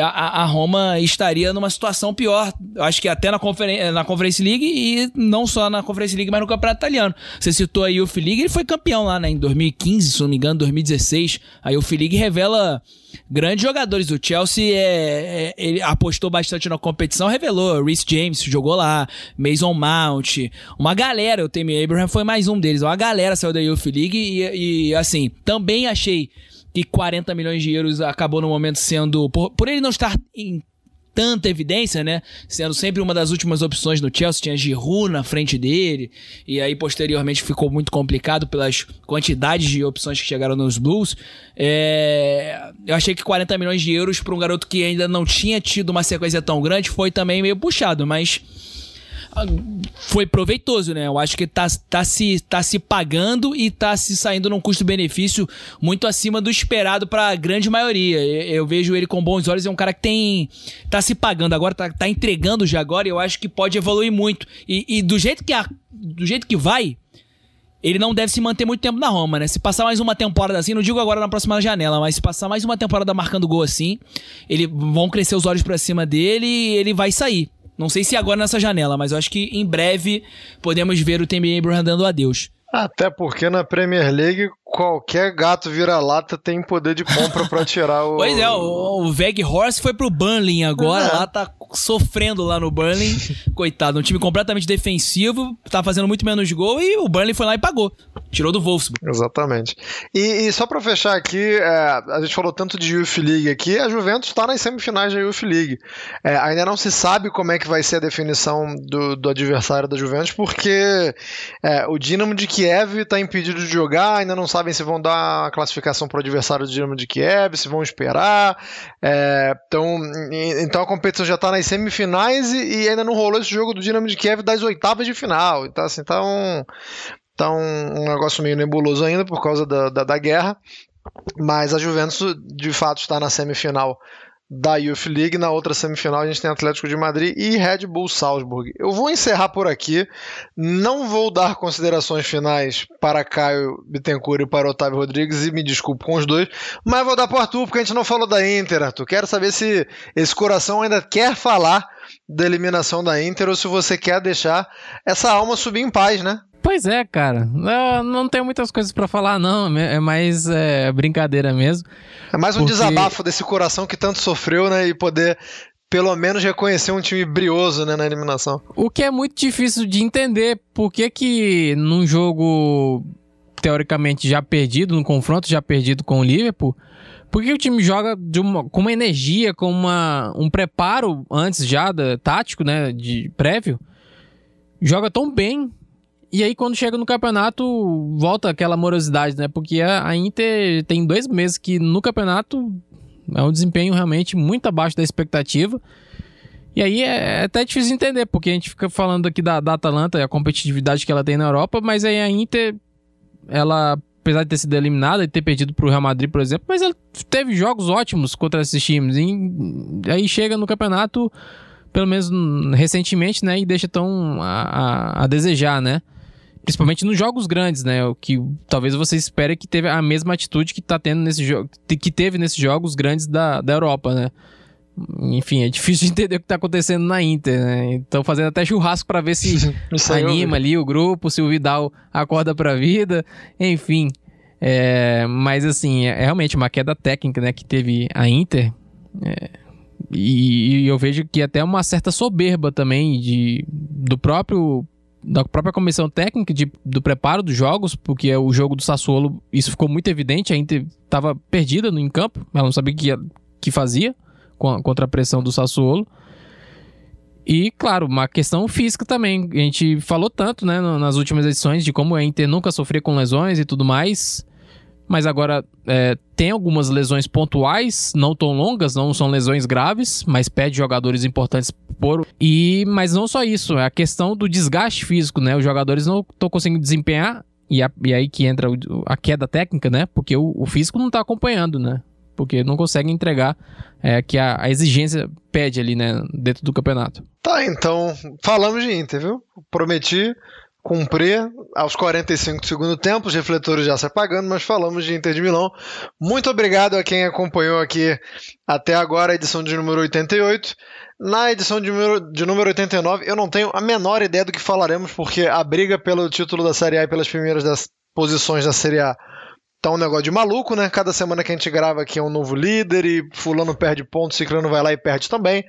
a, a Roma estaria numa situação pior. Acho que até na, conferen na Conference League e não só na Conference League, mas no Campeonato Italiano. Você citou aí o League, ele foi campeão lá, né, em 2015, se não me engano, 2016. Aí League revela grandes jogadores. O Chelsea é, é, apostou bastante na competição, revelou. Reece James jogou lá, Mason Mount, uma galera. O Tammy Abraham foi mais um deles. Uma galera saiu da Youth League e, e assim, também achei que 40 milhões de euros acabou no momento sendo. Por, por ele não estar em tanta evidência, né? Sendo sempre uma das últimas opções no Chelsea, tinha Giroud na frente dele, e aí posteriormente ficou muito complicado pelas quantidades de opções que chegaram nos Blues. É... Eu achei que 40 milhões de euros para um garoto que ainda não tinha tido uma sequência tão grande foi também meio puxado, mas foi proveitoso, né? Eu acho que tá, tá, se, tá se pagando e tá se saindo num custo-benefício muito acima do esperado para a grande maioria. Eu, eu, vejo ele com bons olhos, é um cara que tem tá se pagando agora, tá, tá entregando já agora, e eu acho que pode evoluir muito. E, e do jeito que a, do jeito que vai, ele não deve se manter muito tempo na Roma, né? Se passar mais uma temporada assim, não digo agora na próxima janela, mas se passar mais uma temporada marcando gol assim, ele vão crescer os olhos para cima dele e ele vai sair. Não sei se agora nessa janela, mas eu acho que em breve podemos ver o Tammy Abraham dando adeus. Até porque na Premier League, qualquer gato vira-lata tem poder de compra para tirar o. Pois é, o, o Veg Horse foi pro Burnley agora, é. lá tá sofrendo lá no Burnley. Coitado, um time completamente defensivo, tá fazendo muito menos gol e o Burnley foi lá e pagou. Tirou do Wolfsburg. Exatamente. E, e só para fechar aqui, é, a gente falou tanto de Youth League aqui, a Juventus está nas semifinais da Youth League. É, ainda não se sabe como é que vai ser a definição do, do adversário da Juventus, porque é, o Dinamo de Kiev está impedido de jogar, ainda não sabem se vão dar a classificação para o adversário do Dinamo de Kiev, se vão esperar. É, então, então a competição já está nas semifinais e, e, ainda não rolou esse jogo do Dinamo de Kiev das oitavas de final. Então, assim, tá um, tá um, um negócio meio nebuloso ainda por causa da, da, da guerra. Mas a Juventus, de fato, está na semifinal da Youth League. Na outra semifinal a gente tem Atlético de Madrid e Red Bull Salzburg. Eu vou encerrar por aqui. Não vou dar considerações finais para Caio Bittencourt e para Otávio Rodrigues e me desculpo com os dois, mas vou dar para o Arthur porque a gente não falou da Inter, Arthur. Quero saber se esse coração ainda quer falar da eliminação da Inter ou se você quer deixar essa alma subir em paz, né? Pois é, cara. Eu não tenho muitas coisas para falar, não. É mais é, brincadeira mesmo. É mais um porque... desabafo desse coração que tanto sofreu, né? E poder pelo menos reconhecer um time brioso né, na eliminação. O que é muito difícil de entender. Por que que num jogo teoricamente já perdido, num confronto já perdido com o Liverpool, por que o time joga uma, com uma energia, com uma, um preparo antes já, da, tático, né, de prévio, joga tão bem e aí, quando chega no campeonato, volta aquela morosidade, né? Porque a, Inter tem dois meses que no campeonato é um desempenho realmente muito abaixo da expectativa. E aí é, é até difícil entender, porque a gente fica falando aqui da, da Atalanta e a competitividade que ela tem na Europa, mas aí a Inter, ela, apesar de ter sido eliminada e ter perdido para o Real Madrid, por exemplo, mas ela teve jogos ótimos contra esses times. E aí chega no campeonato, pelo menos recentemente, né? E deixa tão a, a, a desejar, né? Principalmente nos jogos grandes, né? O que talvez você espere que teve a mesma atitude que tá tendo nesse jogo, que teve nesses jogos grandes da, da Europa, né? Enfim, é difícil de entender o que tá acontecendo na Inter, né? Então fazendo até churrasco para ver se anima ali o grupo, se o Vidal acorda pra vida, enfim. É, mas assim, é realmente uma queda técnica, né, que teve a Inter. É, e, e, eu vejo que até uma certa soberba também de, do próprio da própria comissão técnica de, do preparo dos jogos, porque é o jogo do Sassuolo, isso ficou muito evidente, a Inter estava perdida no campo, ela não sabia o que, que fazia contra a pressão do Sassuolo. E, claro, uma questão física também. A gente falou tanto, né, nas últimas edições de como a Inter nunca sofria com lesões e tudo mais mas agora é, tem algumas lesões pontuais, não tão longas, não são lesões graves, mas pede jogadores importantes por. E, mas não só isso, é a questão do desgaste físico, né? Os jogadores não estão conseguindo desempenhar, e, a, e, aí que entra a queda técnica, né? Porque o, o físico não está acompanhando, né? Porque não consegue entregar é, que a, a, exigência pede ali, né? Dentro do campeonato. Tá, então falamos de Inter, viu? Prometi cumprir aos 45 do segundo tempo, os refletores já se apagando, mas falamos de Inter de Milão. Muito obrigado a quem acompanhou aqui até agora a edição de número 88. Na edição de número, de número 89, eu não tenho a menor ideia do que falaremos, porque a briga pelo título da Série A e pelas primeiras das posições da Série A tá um negócio de maluco, né? Cada semana que a gente grava aqui é um novo líder e fulano perde ponto, ciclano vai lá e perde também.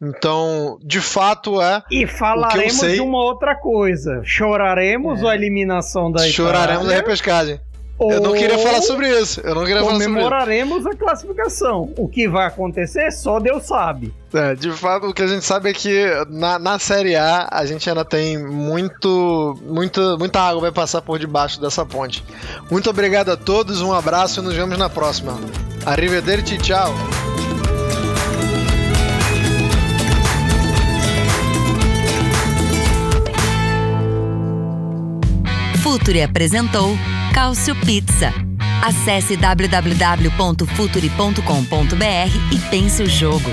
Então, de fato é. E falaremos de uma outra coisa. Choraremos é. a eliminação da Choraremos a repescagem. Eu não queria falar sobre isso. Eu não queria falar sobre isso. Comemoraremos a classificação. O que vai acontecer, só Deus sabe. É, de fato, o que a gente sabe é que na, na Série A a gente ainda tem muito, muito, muita água vai passar por debaixo dessa ponte. Muito obrigado a todos, um abraço e nos vemos na próxima. Arrivederci, tchau! Futuri apresentou Cálcio Pizza. Acesse www.futuri.com.br e pense o jogo.